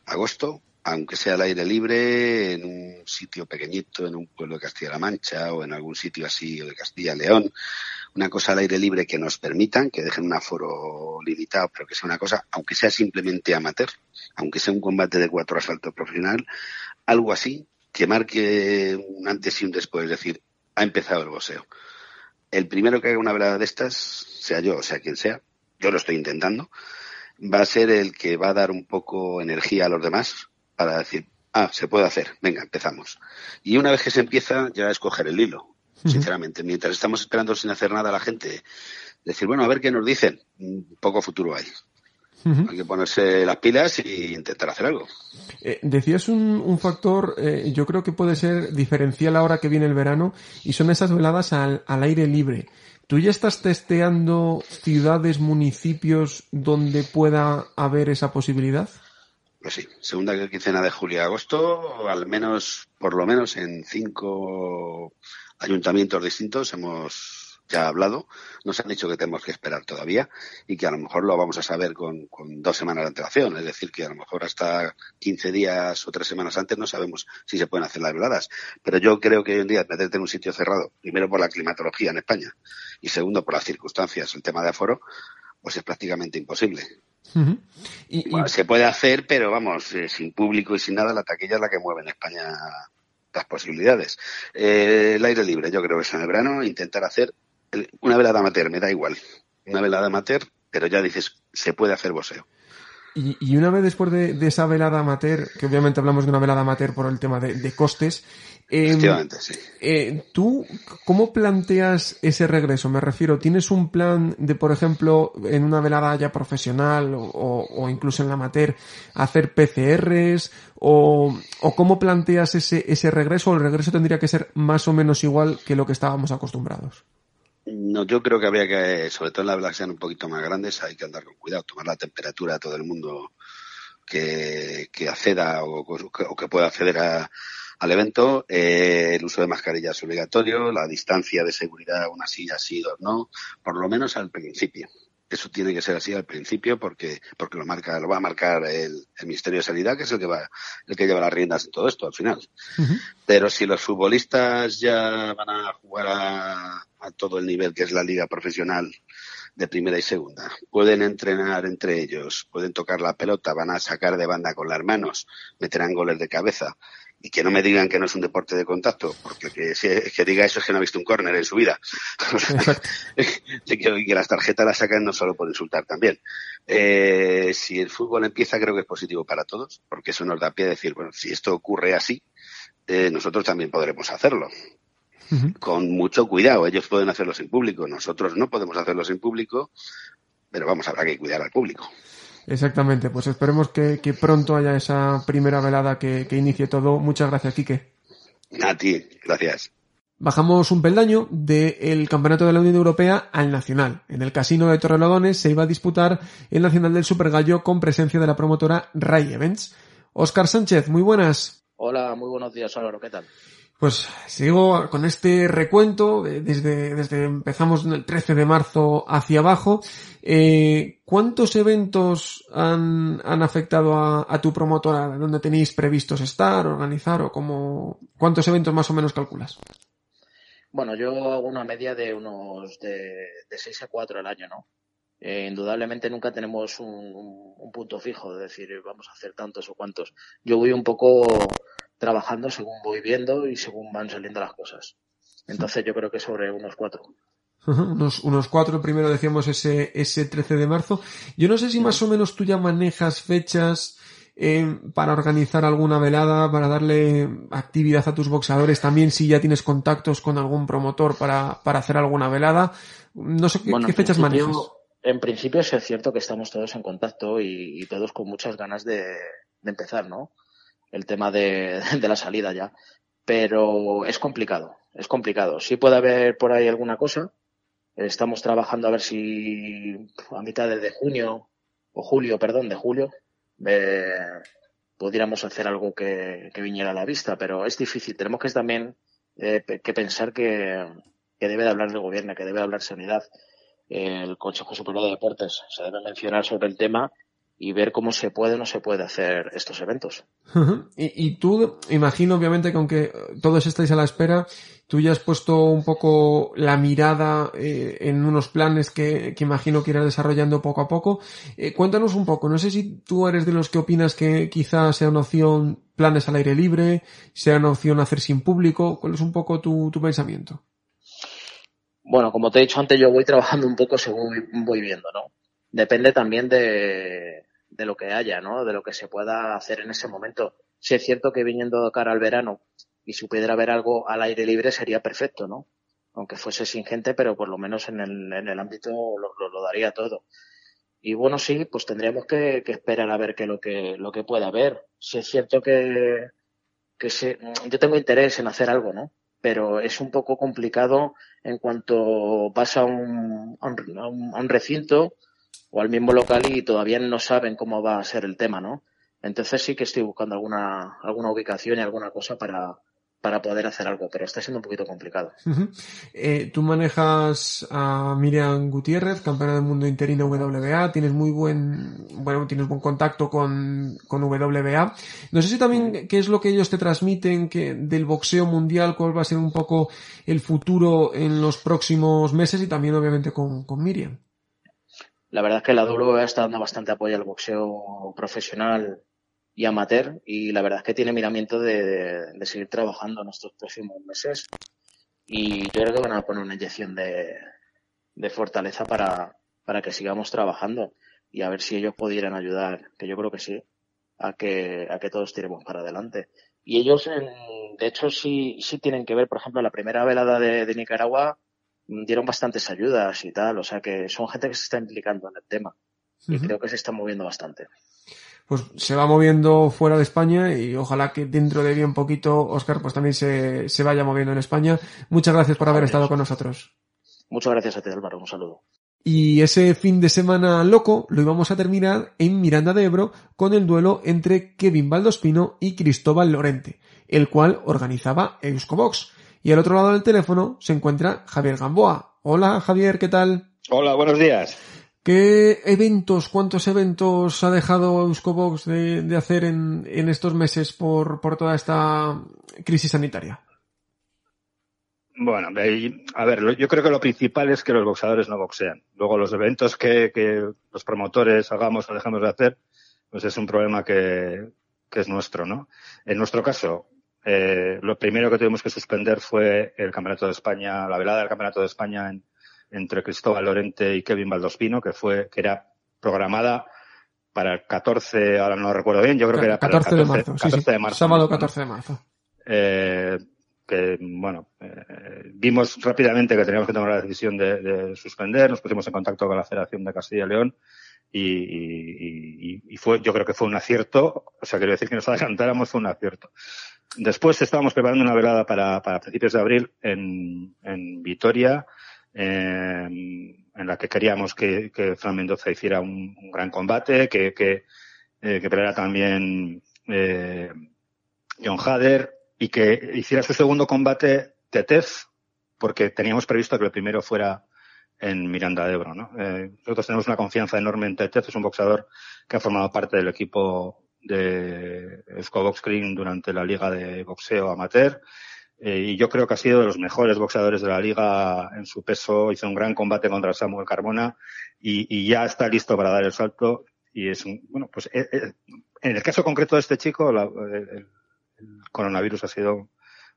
agosto, aunque sea al aire libre, en un sitio pequeñito, en un pueblo de Castilla-La Mancha o en algún sitio así o de Castilla-León, una cosa al aire libre que nos permitan, que dejen un aforo limitado, pero que sea una cosa, aunque sea simplemente amateur, aunque sea un combate de cuatro asaltos profesional, algo así que marque un antes y un después, es decir, ha empezado el boxeo. El primero que haga una velada de estas, sea yo o sea quien sea, yo lo estoy intentando, va a ser el que va a dar un poco energía a los demás para decir, ah, se puede hacer, venga, empezamos. Y una vez que se empieza, ya es coger el hilo, sinceramente. Mientras estamos esperando sin hacer nada a la gente, decir, bueno, a ver qué nos dicen, mm, poco futuro hay. Hay que ponerse las pilas e intentar hacer algo. Eh, decías un, un factor, eh, yo creo que puede ser diferencial ahora que viene el verano, y son esas veladas al, al aire libre. ¿Tú ya estás testeando ciudades, municipios donde pueda haber esa posibilidad? Pues sí, segunda quincena de julio agosto, al menos, por lo menos en cinco ayuntamientos distintos hemos ya hablado. Nos han dicho que tenemos que esperar todavía y que a lo mejor lo vamos a saber con, con dos semanas de antelación. Es decir, que a lo mejor hasta 15 días o tres semanas antes no sabemos si se pueden hacer las veladas. Pero yo creo que hoy en día meterte en un sitio cerrado, primero por la climatología en España y segundo por las circunstancias, el tema de aforo, pues es prácticamente imposible. Y- Bueno, se puede hacer, pero vamos, eh, sin público y sin nada, la taquilla es la que mueve en España las posibilidades. Eh, el aire libre, yo creo que es en el verano, intentar hacer el- una velada amateur, me da igual. Una velada amateur, pero ya dices, se puede hacer boxeo. Y, y una vez después de, de esa velada amateur, que obviamente hablamos de una velada amateur por el tema de, de costes, Efectivamente, sí. eh, ¿tú cómo planteas ese regreso? Me refiero, ¿tienes un plan de, por ejemplo, en una velada ya profesional o, o incluso en la amateur, hacer PCRs? O, ¿O cómo planteas ese, ese regreso? ¿O el regreso tendría que ser más o menos igual que lo que estábamos acostumbrados? No, yo creo que habría que, sobre todo en las velas que sean un poquito más grandes, hay que andar con cuidado, tomar la temperatura a todo el mundo que, que acceda o, o que pueda acceder a, al evento. Eh, el uso de mascarillas es obligatorio, la distancia de seguridad, una silla sí, dos no, por lo menos al principio. Eso tiene que ser así al principio porque, porque lo marca, lo va a marcar el, el Ministerio de Sanidad, que es el que va, el que lleva las riendas en todo esto al final. Pero si los futbolistas ya van a jugar a, a todo el nivel que es la liga profesional de primera y segunda. Pueden entrenar entre ellos, pueden tocar la pelota, van a sacar de banda con las manos, meterán goles de cabeza. Y que no me digan que no es un deporte de contacto, porque que, si, que diga eso es que no ha visto un córner en su vida. y que las tarjetas las sacan no solo por insultar también. Eh, si el fútbol empieza, creo que es positivo para todos, porque eso nos da pie a decir, bueno, si esto ocurre así, eh, nosotros también podremos hacerlo. Con mucho cuidado, ellos pueden hacerlo sin público, nosotros no podemos hacerlo sin público, pero vamos, habrá que cuidar al público. Exactamente, pues esperemos que, pronto haya esa primera velada que, inicie todo. Muchas gracias, Quique. A ti, gracias. Bajamos un peldaño del Campeonato de la Unión Europea al Nacional. En el Casino de Torrelodones se iba a disputar el Nacional del Super Gallo con presencia de la promotora Ray Events. Oscar Sánchez, muy buenas. Hola, muy buenos días Álvaro, ¿qué tal? Pues sigo con este recuento desde, desde empezamos el 13 de marzo hacia abajo. Eh, ¿Cuántos eventos han, han afectado a, tu promotora? ¿Dónde tenéis previstos estar, organizar o cómo? ¿Cuántos eventos más o menos calculas? Bueno, yo hago una media de unos de, de 6 a 4 al año, ¿no? Eh, indudablemente nunca tenemos un, un, punto fijo de decir vamos a hacer tantos o cuantos. Yo voy un poco trabajando según voy viendo y según van saliendo las cosas. Entonces yo creo que sobre unos cuatro. unos, unos cuatro, primero decíamos ese, ese 13 de marzo. Yo no sé si más o menos tú ya manejas fechas eh, para organizar alguna velada, para darle actividad a tus boxeadores, también si ya tienes contactos con algún promotor para, para hacer alguna velada. No sé qué, fechas manejas. En principio es cierto que estamos todos en contacto y, todos con muchas ganas de, de empezar, ¿no? El tema de, de la salida ya. Pero es complicado, es complicado. Sí puede haber por ahí alguna cosa. Estamos trabajando a ver si a mitad de junio o julio, perdón, de julio, eh, pudiéramos hacer algo que, viniera a la vista, pero es difícil. Tenemos que también eh, que pensar que, que, debe de hablar el gobierno, que debe de hablar sanidad. El Consejo Superior de Deportes se debe mencionar sobre el tema y ver cómo se puede o no se puede hacer estos eventos. y, tú, imagino obviamente que aunque todos estáis a la espera, tú ya has puesto un poco la mirada eh, en unos planes que, imagino que irás desarrollando poco a poco. Eh, cuéntanos un poco, no sé si tú eres de los que opinas que quizás sea una opción planes al aire libre, sea una opción hacer sin público, ¿cuál es un poco tu, tu pensamiento? Bueno, como te he dicho antes, yo voy trabajando un poco según voy viendo, ¿no? Depende también de, de lo que haya, ¿no? De lo que se pueda hacer en ese momento. Si es cierto que viniendo cara al verano y si pudiera haber algo al aire libre sería perfecto, ¿no? Aunque fuese sin gente, pero por lo menos en el, en el ámbito lo, lo, daría todo. Y bueno, sí, pues tendríamos que, esperar a ver qué lo que, lo que pueda haber. Si es cierto que, que se, yo tengo interés en hacer algo, ¿no? Pero es un poco complicado en cuanto pasa un, un recinto o al mismo local y todavía no saben cómo va a ser el tema, ¿no? Entonces sí que estoy buscando alguna, alguna ubicación y alguna cosa para, para poder hacer algo, pero está siendo un poquito complicado. eh, tú manejas a Miriam Gutiérrez, campeona del mundo interino WBA, tienes muy buen, bueno, tienes buen contacto con, con WBA. No sé si también qué es lo que ellos te transmiten que del boxeo mundial, cuál va a ser un poco el futuro en los próximos meses y también obviamente con, con Miriam. La verdad es que la WWE está dando bastante apoyo al boxeo profesional y amateur y la verdad es que tiene miramiento de, de, seguir trabajando en estos próximos meses y yo creo que van a poner una inyección de, de fortaleza para, para que sigamos trabajando y a ver si ellos pudieran ayudar, que yo creo que sí, a que, a que todos tiremos para adelante. Y ellos, en, de hecho, sí, sí tienen que ver, por ejemplo, la primera velada de, de Nicaragua dieron bastantes ayudas y tal, o sea que son gente que se está implicando en el tema y creo que se está moviendo bastante. Pues se va moviendo fuera de España y ojalá que dentro de bien poquito, Oscar, pues también se, se vaya moviendo en España. Muchas gracias por haber estado con nosotros. Muchas gracias a ti, Álvaro. Un saludo. Y ese fin de semana loco lo íbamos a terminar en Miranda de Ebro con el duelo entre Kevin Baldospino y Cristóbal Lorente, el cual organizaba Euskobox. Y al otro lado del teléfono se encuentra Javier Gamboa. Hola Javier, ¿qué tal? Hola, buenos días. ¿Qué eventos, cuántos eventos ha dejado Euskobox de, de hacer en, en, estos meses por, por toda esta crisis sanitaria? Bueno, a ver, yo creo que lo principal es que los boxeadores no boxean. Luego los eventos que, que los promotores hagamos o dejemos de hacer, pues es un problema que, que es nuestro, ¿no? En nuestro caso, eh, lo primero que tuvimos que suspender fue el Campeonato de España, la velada del Campeonato de España entre Cristóbal Lorente y Kevin Valdospino, que fue, que era programada para el 14, ahora no recuerdo bien, yo creo que era para el 14 de marzo, 14 de marzo. Sábado 14 de marzo. Eh, que, bueno, eh, vimos rápidamente que teníamos que tomar la decisión de, de, suspender, nos pusimos en contacto con la Federación de Castilla y León y, y, y, fue, yo creo que fue un acierto, o sea, quiero decir que nos adelantáramos fue un acierto. Después estábamos preparando una velada para, para principios de abril en, en Vitoria, en, en la que queríamos que, que Fran Mendoza hiciera un, un gran combate, que, que, eh, que peleara también eh, John Hader y que hiciera su segundo combate Tetez, porque teníamos previsto que el primero fuera en Miranda de Ebro. ¿no? Eh, nosotros tenemos una confianza enorme en Tetez, es un boxeador que ha formado parte del equipo de Scobox Screen durante la liga de boxeo amateur. Eh, y yo creo que ha sido de los mejores boxeadores de la liga en su peso. Hizo un gran combate contra Samuel Carmona y, ya está listo para dar el salto. Y es un, bueno, pues eh, eh, en el caso concreto de este chico, el, coronavirus ha sido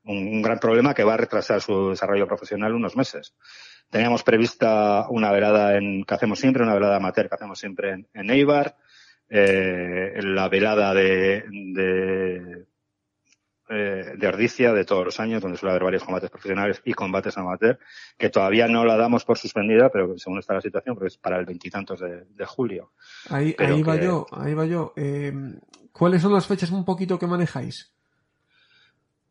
un, un, gran problema que va a retrasar su desarrollo profesional unos meses. Teníamos prevista una velada en, que hacemos siempre, una velada amateur que hacemos siempre en, en Eibar eh, la velada de, de, eh, de Ardicia de todos los años, donde suele haber varios combates profesionales y combates amateur, que todavía no la damos por suspendida, pero según está la situación, porque es para el veintitantos de, de, julio. Ahí, ahí va yo, ahí va yo. Eh, ¿Cuáles son las fechas un poquito que manejáis?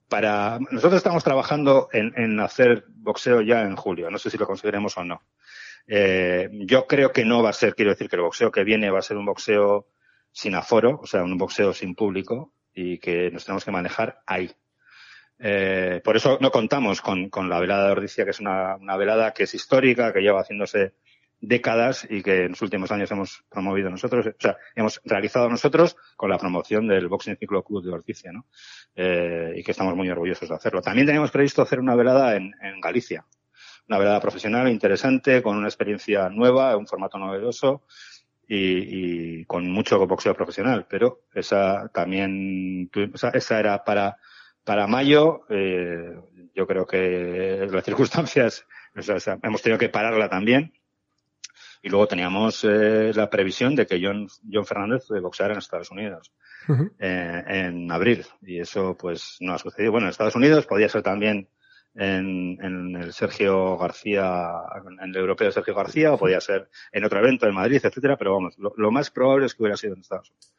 Para, nosotros estamos trabajando en, en hacer boxeo ya en julio. No sé si lo conseguiremos o no. Eh, yo creo que no va a ser, quiero decir que el boxeo que viene va a ser un boxeo sin aforo, o sea, un boxeo sin público y que nos tenemos que manejar ahí. Eh, por eso no contamos con, la velada de Ordicia, que es una, una, velada que es histórica, que lleva haciéndose décadas y que en los últimos años hemos promovido nosotros, o sea, hemos realizado nosotros con la promoción del Boxing Ciclo Club de Ordicia, ¿no? Eh, y que estamos muy orgullosos de hacerlo. También teníamos previsto hacer una velada en, en Galicia, una velada profesional interesante, con una experiencia nueva, un formato novedoso y, y con mucho boxeo profesional, pero esa también, esa, esa era para, para mayo, eh, yo creo que las circunstancias, o sea, hemos tenido que pararla también. Y luego teníamos eh, la previsión de que John, John Fernández boxeara en Estados Unidos uh -huh. eh, en abril. Y eso pues no ha sucedido. Bueno, en Estados Unidos podía ser también en, en, el Sergio García, en el europeo Sergio García, o podía ser en otro evento en Madrid, etcétera, pero vamos, lo, más probable es que hubiera sido en Estados Unidos.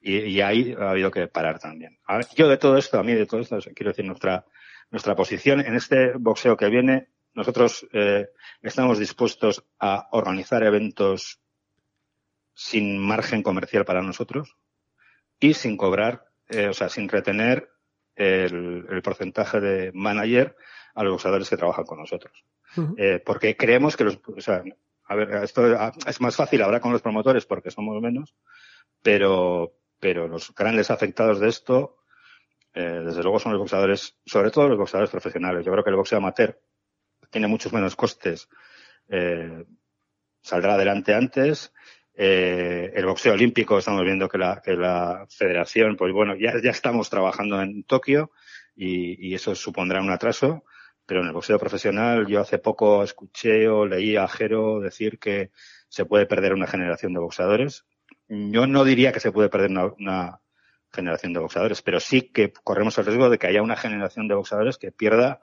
Y, y, ahí ha habido que parar también. A ver, yo de todo esto, a mí de todo esto, quiero decir nuestra, nuestra posición en este boxeo que viene, nosotros eh, estamos dispuestos a organizar eventos sin margen comercial para nosotros y sin cobrar, eh, o sea, sin retener el, el, porcentaje de manager a los boxeadores que trabajan con nosotros. Uh -huh. eh, porque creemos que los, o sea, a ver, esto es más fácil ahora con los promotores porque somos menos, pero, pero los grandes afectados de esto, eh, desde luego son los boxeadores, sobre todo los boxeadores profesionales. Yo creo que el boxeo amateur tiene muchos menos costes, eh, saldrá adelante antes, eh, el boxeo olímpico, estamos viendo que la, federación, pues bueno, ya, ya estamos trabajando en Tokio y, eso supondrá un atraso, pero en el boxeo profesional yo hace poco escuché o leí a Jero decir que se puede perder una generación de boxeadores. Yo no diría que se puede perder una, generación de boxeadores, pero sí que corremos el riesgo de que haya una generación de boxeadores que pierda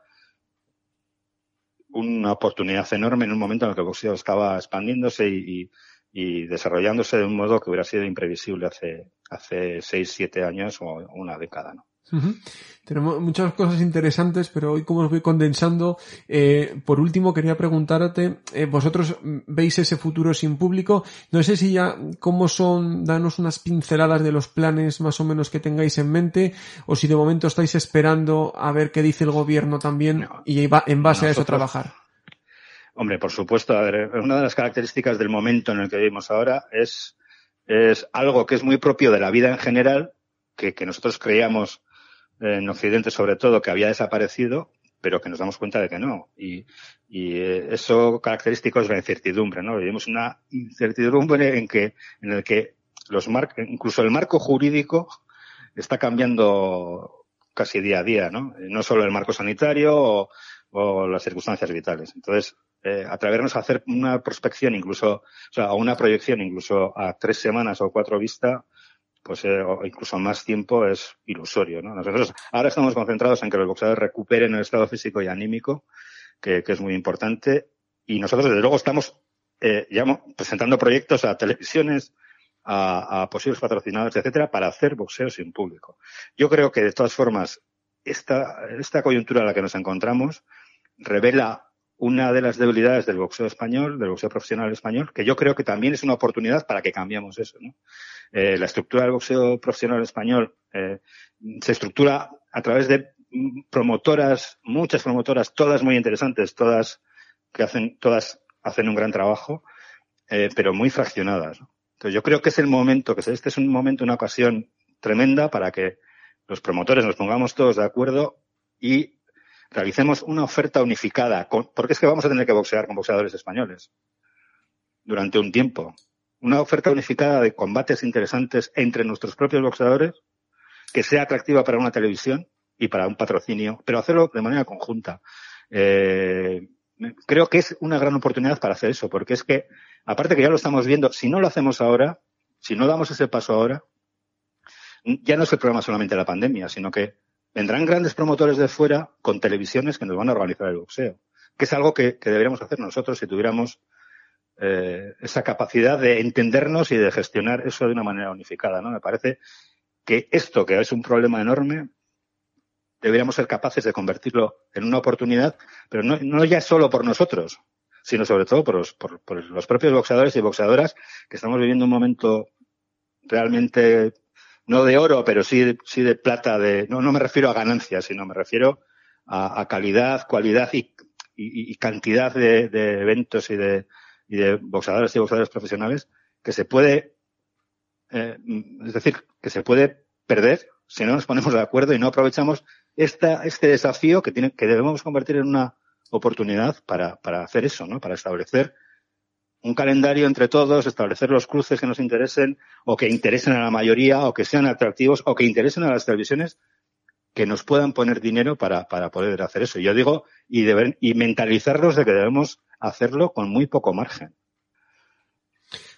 una oportunidad enorme en un momento en el que el boxeo estaba expandiéndose y y desarrollándose de un modo que hubiera sido imprevisible hace, hace seis, siete años o una década, ¿no? Uh -huh. Tenemos muchas cosas interesantes, pero hoy como os voy condensando, eh, por último quería preguntarte, eh, vosotros veis ese futuro sin público, no sé si ya cómo son, danos unas pinceladas de los planes más o menos que tengáis en mente, o si de momento estáis esperando a ver qué dice el gobierno también no, y va, en base nosotros, a eso trabajar. Hombre, por supuesto. A ver, una de las características del momento en el que vivimos ahora es, es algo que es muy propio de la vida en general, que, que nosotros creíamos en Occidente sobre todo que había desaparecido, pero que nos damos cuenta de que no. Y, y eh, eso característico es la incertidumbre, ¿no? Vivimos una incertidumbre en que, en el que los mar incluso el marco jurídico está cambiando casi día a día, ¿no? No solo el marco sanitario o, o las circunstancias vitales. Entonces, eh, atrevernos a hacer una prospección incluso, o sea, una proyección incluso a tres semanas o cuatro vistas, pues eh, o incluso más tiempo es ilusorio, ¿no? Nosotros ahora estamos concentrados en que los boxeadores recuperen el estado físico y anímico, que, que es muy importante, y nosotros desde luego estamos eh, ya presentando proyectos a televisiones, a, a, posibles patrocinadores, etcétera, para hacer boxeo sin público. Yo creo que de todas formas esta, esta coyuntura en la que nos encontramos revela una de las debilidades del boxeo español, del boxeo profesional español, que yo creo que también es una oportunidad para que cambiemos eso. ¿no? Eh, la estructura del boxeo profesional español eh, se estructura a través de promotoras, muchas promotoras, todas muy interesantes, todas que hacen, todas hacen un gran trabajo, eh, pero muy fraccionadas. ¿no? Entonces yo creo que es el momento, que este es un momento, una ocasión tremenda para que los promotores nos pongamos todos de acuerdo y realicemos una oferta unificada, porque es que vamos a tener que boxear con boxeadores españoles durante un tiempo. Una oferta unificada de combates interesantes entre nuestros propios boxeadores, que sea atractiva para una televisión y para un patrocinio, pero hacerlo de manera conjunta. Eh, creo que es una gran oportunidad para hacer eso, porque es que, aparte que ya lo estamos viendo, si no lo hacemos ahora, si no damos ese paso ahora, ya no es el problema solamente de la pandemia, sino que vendrán grandes promotores de fuera con televisiones que nos van a organizar el boxeo, que es algo que, deberíamos hacer nosotros si tuviéramos eh, esa capacidad de entendernos y de gestionar eso de una manera unificada, ¿no? Me parece que esto, que es un problema enorme, deberíamos ser capaces de convertirlo en una oportunidad, pero no, ya solo por nosotros, sino sobre todo por los propios boxeadores y boxeadoras que estamos viviendo un momento realmente no de oro, pero sí, sí de plata, de, no, no me refiero a ganancias, sino me refiero a, calidad, cualidad y, y, y cantidad de, de, eventos y de, y de boxeadores y boxeadores profesionales que se puede, eh, es decir, que se puede perder si no nos ponemos de acuerdo y no aprovechamos esta, este desafío que, tiene, que debemos convertir en una oportunidad para, para hacer eso, ¿no? Para establecer un calendario entre todos, establecer los cruces que nos interesen o que interesen a la mayoría o que sean atractivos o que interesen a las televisiones que nos puedan poner dinero para, para poder hacer eso. Yo digo, y, deben, y mentalizarlos de que debemos hacerlo con muy poco margen.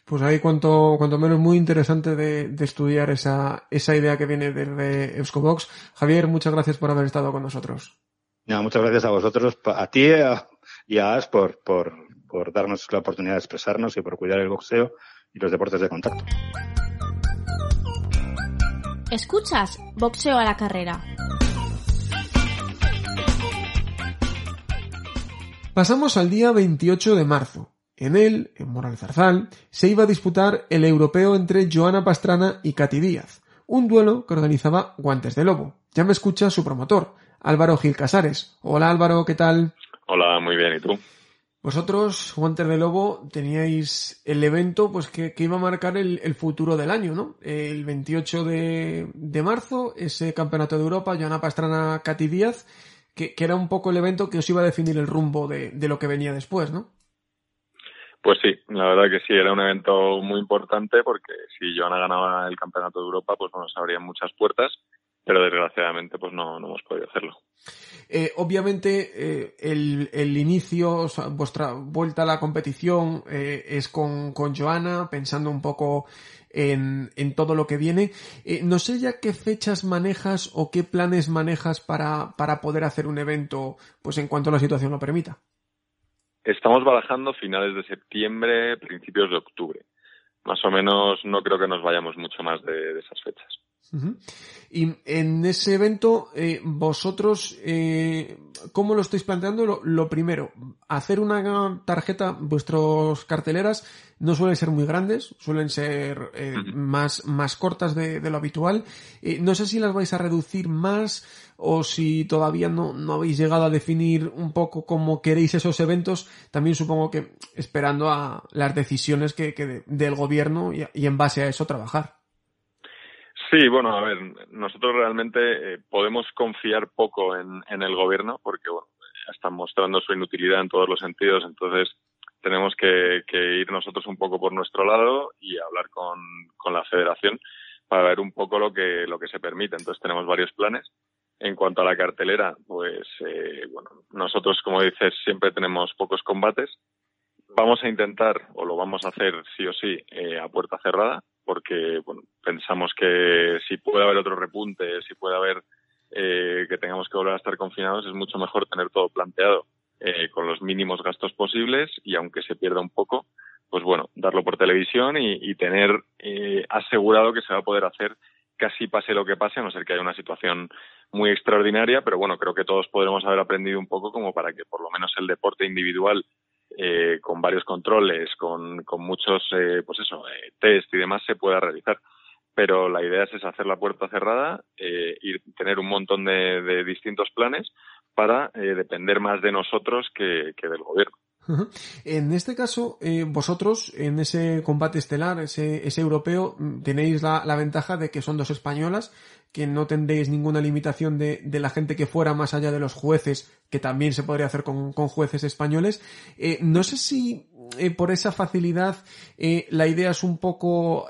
Pues ahí cuanto, cuanto menos muy interesante de, de estudiar esa, esa idea que viene desde Euskobox. Javier, muchas gracias por haber estado con nosotros. No, muchas gracias a vosotros, a ti y a As por, por, por darnos la oportunidad de expresarnos y por cuidar el boxeo y los deportes de contacto. Escuchas Boxeo a la carrera. Pasamos al día 28 de marzo. En él, en Moral Zarzal, se iba a disputar el europeo entre Joana Pastrana y Katy Díaz, un duelo que organizaba Guantes de Lobo. Ya me escucha su promotor, Álvaro Gil Casares. Hola Álvaro, ¿qué tal? Hola, muy bien, ¿y tú? Vosotros, Guantes de Lobo, teníais el evento pues que, que iba a marcar el, el, futuro del año, ¿no? El 28 de, de marzo, ese campeonato de Europa, Joana Pastrana, Katy Díaz, que, que, era un poco el evento que os iba a definir el rumbo de, de lo que venía después, ¿no? Pues sí, la verdad que sí, era un evento muy importante porque si Joana ganaba el campeonato de Europa, pues nos abrían muchas puertas pero desgraciadamente pues no, no hemos podido hacerlo. Eh, obviamente eh, el, el, inicio, o sea, vuestra vuelta a la competición eh, es con, con Joana, pensando un poco en, en todo lo que viene. Eh, no sé ya qué fechas manejas o qué planes manejas para, para poder hacer un evento, pues en cuanto la situación lo permita. Estamos barajando finales de septiembre, principios de octubre. Más o menos no creo que nos vayamos mucho más de, de esas fechas. Uh -huh. Y en ese evento, eh, vosotros, eh, ¿cómo lo estáis planteando? Lo, lo, primero, hacer una tarjeta, vuestros carteleras no suelen ser muy grandes, suelen ser eh, uh -huh. más, más cortas de, de lo habitual. Eh, no sé si las vais a reducir más o si todavía no, no habéis llegado a definir un poco cómo queréis esos eventos. También supongo que esperando a las decisiones que, que de, del gobierno y, y en base a eso trabajar. Sí, bueno, a ver, nosotros realmente eh, podemos confiar poco en, en, el gobierno porque, bueno, están mostrando su inutilidad en todos los sentidos. Entonces, tenemos que, ir nosotros un poco por nuestro lado y hablar con, con la federación para ver un poco lo que, lo que se permite. Entonces, tenemos varios planes. En cuanto a la cartelera, pues eh, bueno, nosotros, como dices, siempre tenemos pocos combates. Vamos a intentar, o lo vamos a hacer sí o sí, eh, a puerta cerrada, porque bueno, pensamos que si puede haber otro repunte, si puede haber eh, que tengamos que volver a estar confinados, es mucho mejor tener todo planteado eh, con los mínimos gastos posibles y aunque se pierda un poco, pues bueno, darlo por televisión y, tener eh, asegurado que se va a poder hacer casi pase lo que pase, a no ser que haya una situación muy extraordinaria, pero bueno, creo que todos podremos haber aprendido un poco como para que por lo menos el deporte individual eh, con varios controles, con, con muchos, eh, pues eso, eh, test y demás se pueda realizar. Pero la idea es hacer la puerta cerrada eh, y tener un montón de, de distintos planes para eh, depender más de nosotros que, que del gobierno. En este caso, eh, vosotros en ese combate estelar, ese, europeo, mm, tenéis la, ventaja de que son dos españolas, que no tendréis ninguna limitación de, la gente que fuera más allá de los jueces, que también se podría hacer con, jueces españoles. Eh, no sé si eh, por esa facilidad la idea es un poco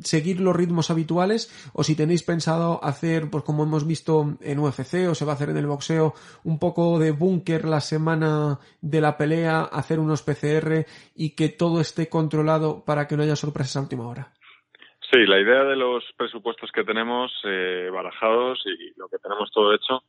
seguir los ritmos habituales o si tenéis pensado hacer, pues como hemos visto en UFC o se va a hacer en el boxeo, un poco de búnker la semana de la pelea, hacer unos PCR y que todo esté controlado para que no haya sorpresas a última hora. Sí, la idea de los presupuestos que tenemos eh, barajados y lo que tenemos todo hecho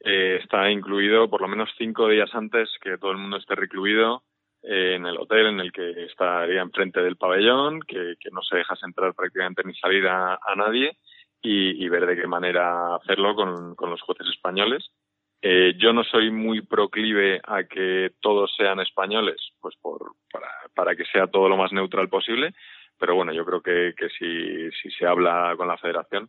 eh, está incluido por lo menos cinco días antes que todo el mundo esté recluido en el hotel en el que estaría enfrente del pabellón, que, no se dejas entrar prácticamente ni salir a, nadie y, ver de qué manera hacerlo con, los jueces españoles. Eh, yo no soy muy proclive a que todos sean españoles, pues por, para, para que sea todo lo más neutral posible, pero bueno, yo creo que, que si, si se habla con la federación,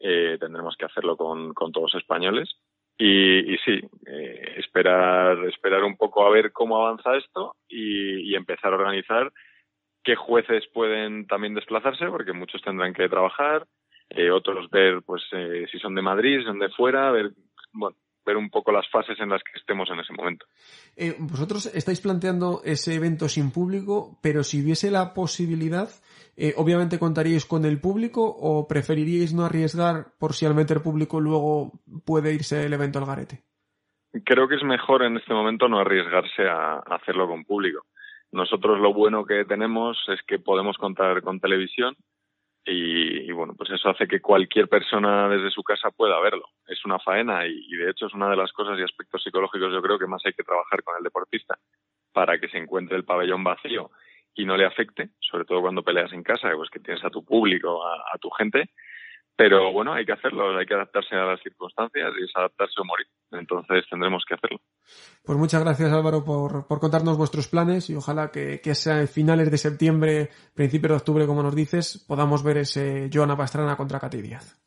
eh, tendremos que hacerlo con, con todos españoles y, y sí, eh, esperar, esperar un poco a ver cómo avanza esto y, y, empezar a organizar qué jueces pueden también desplazarse, porque muchos tendrán que trabajar, eh, otros ver pues eh, si son de Madrid, si son de fuera, ver, bueno, ver un poco las fases en las que estemos en ese momento. Eh, vosotros estáis planteando ese evento sin público, pero si hubiese la posibilidad, eh, obviamente contaríais con el público o preferiríais no arriesgar por si al meter público luego puede irse el evento al garete? Creo que es mejor en este momento no arriesgarse a hacerlo con público. Nosotros lo bueno que tenemos es que podemos contar con televisión y, bueno, pues eso hace que cualquier persona desde su casa pueda verlo. Es una faena y, y, de hecho es una de las cosas y aspectos psicológicos yo creo que más hay que trabajar con el deportista para que se encuentre el pabellón vacío y no le afecte, sobre todo cuando peleas en casa, pues que tienes a tu público, a, tu gente, pero bueno, hay que hacerlo, hay que adaptarse a las circunstancias y es adaptarse o morir. Entonces tendremos que hacerlo. Pues muchas gracias Álvaro por, por contarnos vuestros planes y ojalá que, que sea finales de septiembre, principios de octubre, como nos dices, podamos ver ese Joana Pastrana contra Katy Díaz.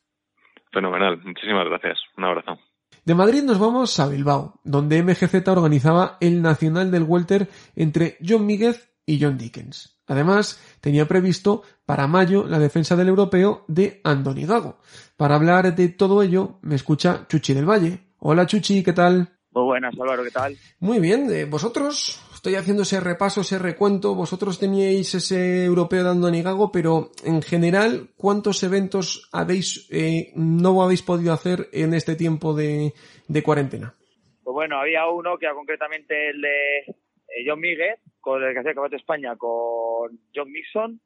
Fenomenal, muchísimas gracias. Un abrazo. De Madrid nos vamos a Bilbao, donde MGZ organizaba el Nacional del Welter entre John Míguez y John Dickens. Además, tenía previsto para mayo la defensa del europeo de Andoni Gago. Para hablar de todo ello, me escucha Chuchi del Valle. Hola Chuchi, ¿qué tal? Muy buenas, Álvaro, ¿qué tal? Muy bien, eh, vosotros, estoy haciendo ese repaso, ese recuento, vosotros teníais ese europeo de Andoni Gago, pero en general, ¿cuántos eventos habéis, eh, no habéis podido hacer en este tiempo de, de cuarentena? Pues bueno, había uno que era concretamente el de eh, John Miguel, con el que hacía el España con John Nixon,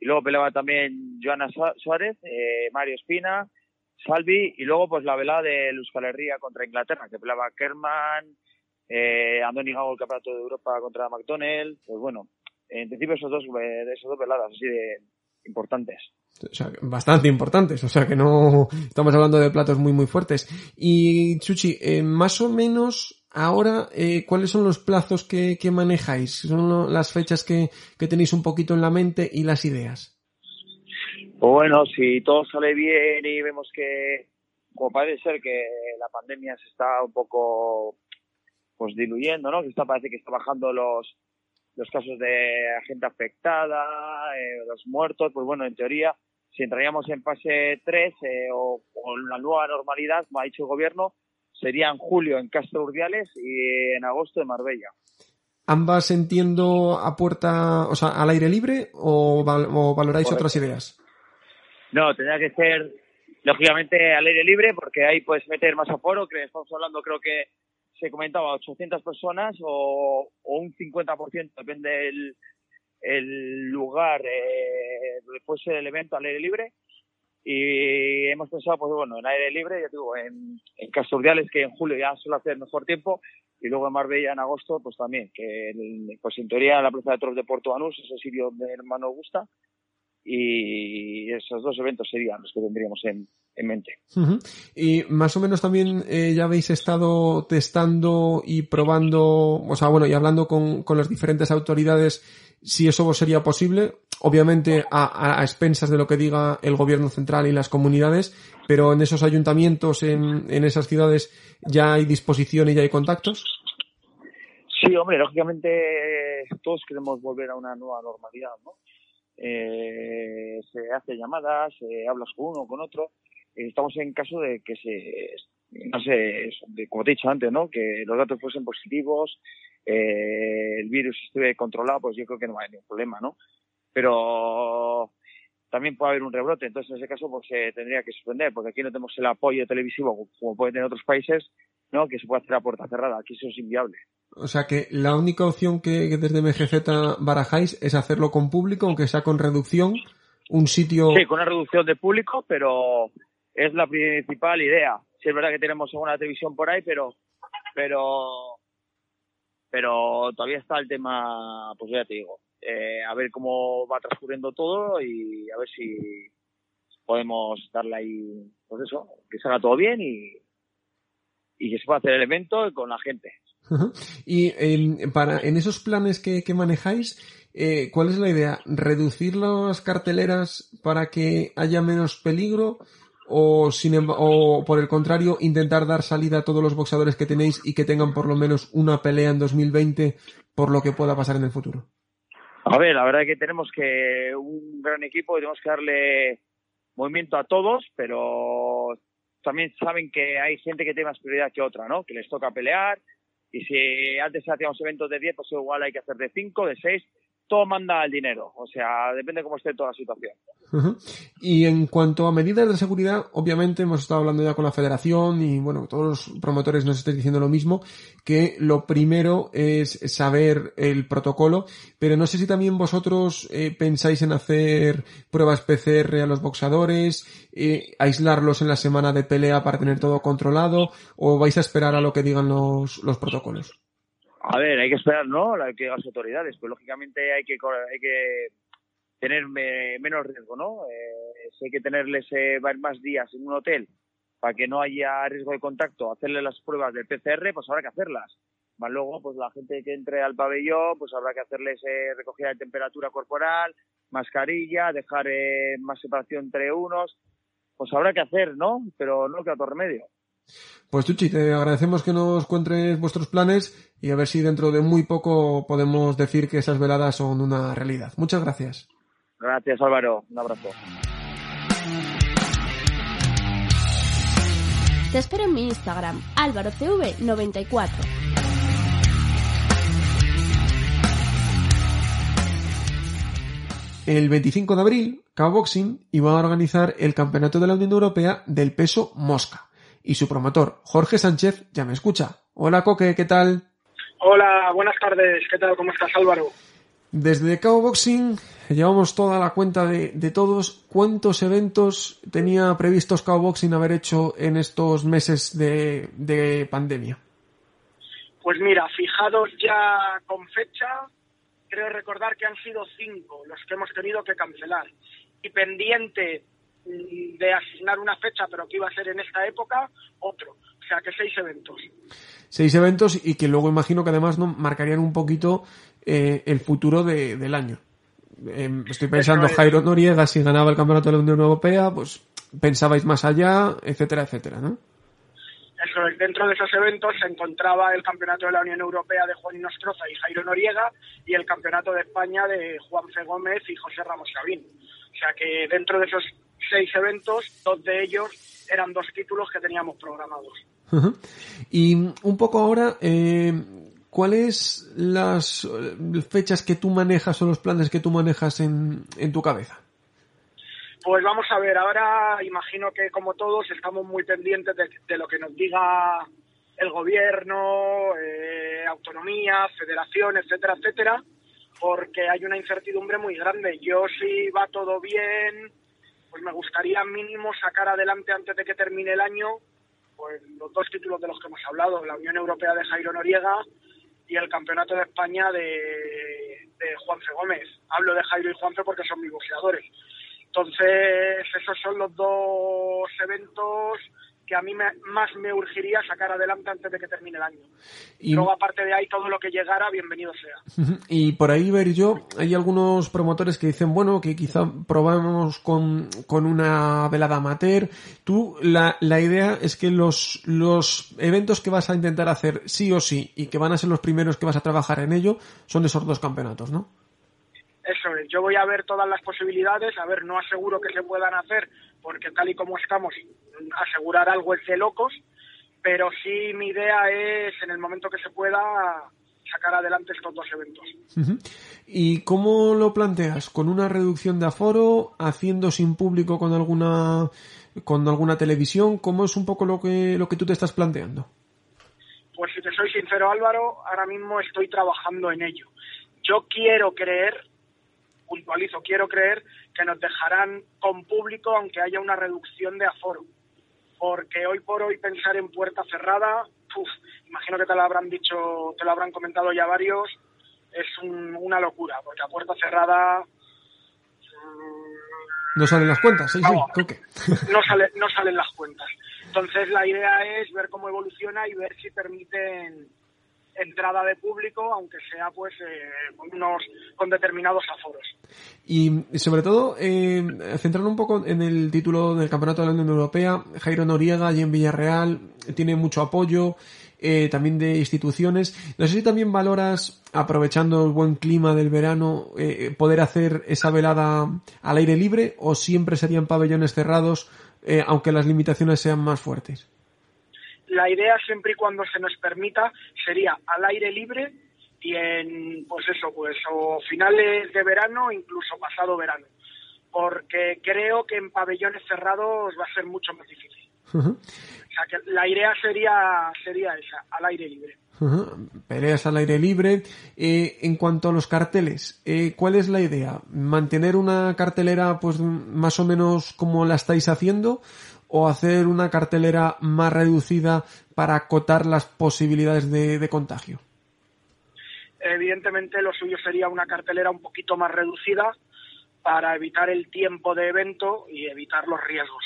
y luego peleaba también Joana Suárez, eh, Mario Espina, Salvi, y luego pues la velada de Luz Herría contra Inglaterra, que peleaba Kerman, eh, Andoni Gago, el campeonato de Europa contra McDonnell, pues bueno, en principio esos dos, eh, esos dos veladas así de importantes. O sea, bastante importantes, o sea que no estamos hablando de platos muy muy fuertes. Y Chuchi, eh, más o menos Ahora, eh, ¿cuáles son los plazos que, manejáis? ¿Son las fechas que, tenéis un poquito en la mente y las ideas? Bueno, si todo sale bien y vemos que, como parece ser que la pandemia se está un poco pues diluyendo, ¿no? Que está, parece que está bajando los, los casos de gente afectada, eh, los muertos, pues bueno, en teoría, si entraríamos en fase 3 eh, o, o la nueva normalidad, como ha dicho el gobierno, sería en julio en Castro Urdiales y en agosto en Marbella. ¿Ambas entiendo a puerta, o sea, al aire libre o, val- o valoráis Correcto. otras ideas? No, tendría que ser, lógicamente, al aire libre, porque ahí puedes meter más aforo, que estamos hablando, creo que se comentaba 800 personas o, o un 50%, depende del el lugar, eh, después el evento al aire libre. Y hemos pensado, pues bueno, en aire libre, ya digo, en, en Castro Urdiales, que en julio ya suele hacer mejor tiempo, y luego en Marbella en agosto, pues también, que el- pues en teoría la Plaza de Toros de Puerto Banús es el sitio donde hermano gusta, y esos dos eventos serían los que tendríamos en, en mente. Y más o menos también eh, ya habéis estado testando y probando, o sea, bueno, y hablando con, con las diferentes autoridades si eso sería posible, obviamente a, a- a expensas de lo que diga el gobierno central y las comunidades, pero en esos ayuntamientos, en, en esas ciudades, ya hay disposición y ya hay contactos. Sí, hombre, lógicamente todos queremos volver a una nueva normalidad, ¿no? Eh, se hace llamadas, eh, hablas con uno, con otro. Eh, estamos en caso de que se, no sé, de- como te he dicho antes, ¿no? Que los datos fuesen positivos, eh, el virus esté controlado, pues yo creo que no hay ningún problema, ¿no? Pero también puede haber un rebrote, entonces en ese caso pues se tendría que suspender, porque aquí no tenemos el apoyo televisivo como puede tener otros países, ¿no? Que se puede hacer a puerta cerrada, aquí eso es inviable. O sea que la única opción que, que desde MGZ barajáis es hacerlo con público, aunque sea con reducción, un sitio... Sí, con una reducción de público, pero es la principal idea. Sí, es verdad que tenemos alguna televisión por ahí, pero pero pero todavía está el tema, pues ya te digo, eh, a ver cómo va transcurriendo todo y a ver si podemos darle ahí, pues eso, que salga todo bien y, y que se pueda hacer el evento con la gente. Y en, para, en esos planes que, manejáis, eh, ¿cuál es la idea? ¿Reducir las carteleras para que haya menos peligro? O, sin, o por el contrario, intentar dar salida a todos los boxeadores que tenéis y que tengan por lo menos una pelea en 2020 por lo que pueda pasar en el futuro? A ver, la verdad es que tenemos que un gran equipo y tenemos que darle movimiento a todos, pero también saben que hay gente que tiene más prioridad que otra, ¿no? Que les toca pelear y si antes hacíamos eventos de 10, pues igual hay que hacer de 5, de 6, todo manda el dinero, o sea, depende cómo esté toda la situación. Y en cuanto a medidas de seguridad, obviamente hemos estado hablando ya con la federación y bueno, todos los promotores nos están diciendo lo mismo, que lo primero es saber el protocolo, pero no sé si también vosotros eh, pensáis en hacer pruebas PCR a los boxadores, eh, aislarlos en la semana de pelea para tener todo controlado, o vais a esperar a lo que digan los protocolos. A ver, hay que esperar, ¿no? La que las autoridades, pues lógicamente hay que hay que tener me- menos riesgo, ¿no? Eh, si hay que tenerles eh, más días en un hotel para que no haya riesgo de contacto, hacerle las pruebas del PCR, pues habrá que hacerlas. Más luego, pues la gente que entre al pabellón, pues habrá que hacerles eh, recogida de temperatura corporal, mascarilla, dejar eh, más separación entre unos, pues habrá que hacer, ¿no? Pero no queda otro remedio. Pues Chuchi, te agradecemos que nos cuentes vuestros planes y a ver si dentro de muy poco podemos decir que esas veladas son una realidad. Muchas gracias. Gracias, Álvaro. Un abrazo. Te espero en mi Instagram, álvarocv94. El 25 de abril, Cao Boxing iba a organizar el Campeonato de la Unión Europea del peso mosca. Y su promotor, Jorge Sánchez, ya me escucha. Hola Coque, ¿qué tal? Hola, buenas tardes. ¿Qué tal? ¿Cómo estás, Álvaro? Desde Cao Boxing llevamos toda la cuenta de, de todos. ¿Cuántos eventos tenía previstos Cao Boxing haber hecho en estos meses de, de pandemia? Pues mira, fijados ya con fecha, creo recordar que han sido cinco los que hemos tenido que cancelar. Y pendiente de asignar una fecha, pero que iba a ser en esta época, otro. O sea, que seis eventos. Seis eventos y que luego imagino que además ¿no? marcarían un poquito eh, el futuro de- del año. Eh, estoy pensando es. Jairo Noriega si ganaba el campeonato de la Unión Europea, pues pensabais más allá, etcétera, etcétera, ¿no? Eso es, dentro de esos eventos se encontraba el Campeonato de la Unión Europea de Juan Inostroza y Jairo Noriega y el Campeonato de España de Juan Fe Gómez y José Ramos Sabín. O sea que dentro de esos seis eventos, dos de ellos eran dos títulos que teníamos programados. Y un poco ahora, eh, ¿cuáles las eh, fechas que tú manejas o los planes que tú manejas en, en tu cabeza? Pues vamos a ver, ahora imagino que como todos estamos muy pendientes de, de lo que nos diga el gobierno, eh, autonomía, federación, etcétera, etcétera, porque hay una incertidumbre muy grande. Yo si va todo bien, pues me gustaría mínimo sacar adelante antes de que termine el año, pues los dos títulos de los que hemos hablado, la Unión Europea de Jairo Noriega y el Campeonato de España de, de Juanfe Gómez. Hablo de Jairo y Juanfe porque son mis boxeadores. Entonces, esos son los dos eventos que a mí me- más me urgiría sacar adelante antes de que termine el año. Y- Luego, aparte de ahí, todo lo que llegara, bienvenido sea. Y por ahí ver yo, hay algunos promotores que dicen, bueno, que quizá probamos con, con una velada amateur. Tú, la, la idea es que los, los eventos que vas a intentar hacer sí o sí y que van a ser los primeros que vas a trabajar en ello son esos dos campeonatos, ¿no? Yo voy a ver todas las posibilidades, a ver, no aseguro que se puedan hacer, porque tal y como estamos, asegurar algo es de locos, pero sí mi idea es, en el momento que se pueda, sacar adelante estos dos eventos. ¿Y cómo lo planteas? ¿Con una reducción de aforo? ¿Haciendo sin público con alguna, con alguna televisión? ¿Cómo es un poco lo que, lo que tú te estás planteando? Pues si te soy sincero, Álvaro, ahora mismo estoy trabajando en ello. Yo quiero creer, puntualizo, quiero creer que nos dejarán con público aunque haya una reducción de aforo. Porque hoy por hoy pensar en puerta cerrada, uf, imagino que te lo habrán dicho, te lo habrán comentado ya varios, es un- una locura, porque a puerta cerrada No salen las cuentas, sí, no, sale, no salen las cuentas. Entonces la idea es ver cómo evoluciona y ver si permiten entrada de público, aunque sea pues eh, con unos con determinados aforos. Y sobre todo, eh, centrando un poco en el título del Campeonato de la Unión Europea, Jairo Noriega, allí en Villarreal, tiene mucho apoyo, eh, también de instituciones. No sé si también valoras, aprovechando el buen clima del verano, eh, poder hacer esa velada al aire libre o siempre serían pabellones cerrados, aunque las limitaciones sean más fuertes. La idea siempre y cuando se nos permita sería al aire libre y en pues eso pues o finales de verano incluso pasado verano porque creo que en pabellones cerrados va a ser mucho más difícil o sea que la idea sería sería esa al aire libre Peleas al aire libre. Eh, en cuanto a los carteles, eh, ¿cuál es la idea? ¿Mantener una cartelera pues más o menos como la estáis haciendo? ¿O hacer una cartelera más reducida para acotar las posibilidades de, de contagio? evidentemente lo suyo sería una cartelera un poquito más reducida para evitar el tiempo de evento y evitar los riesgos.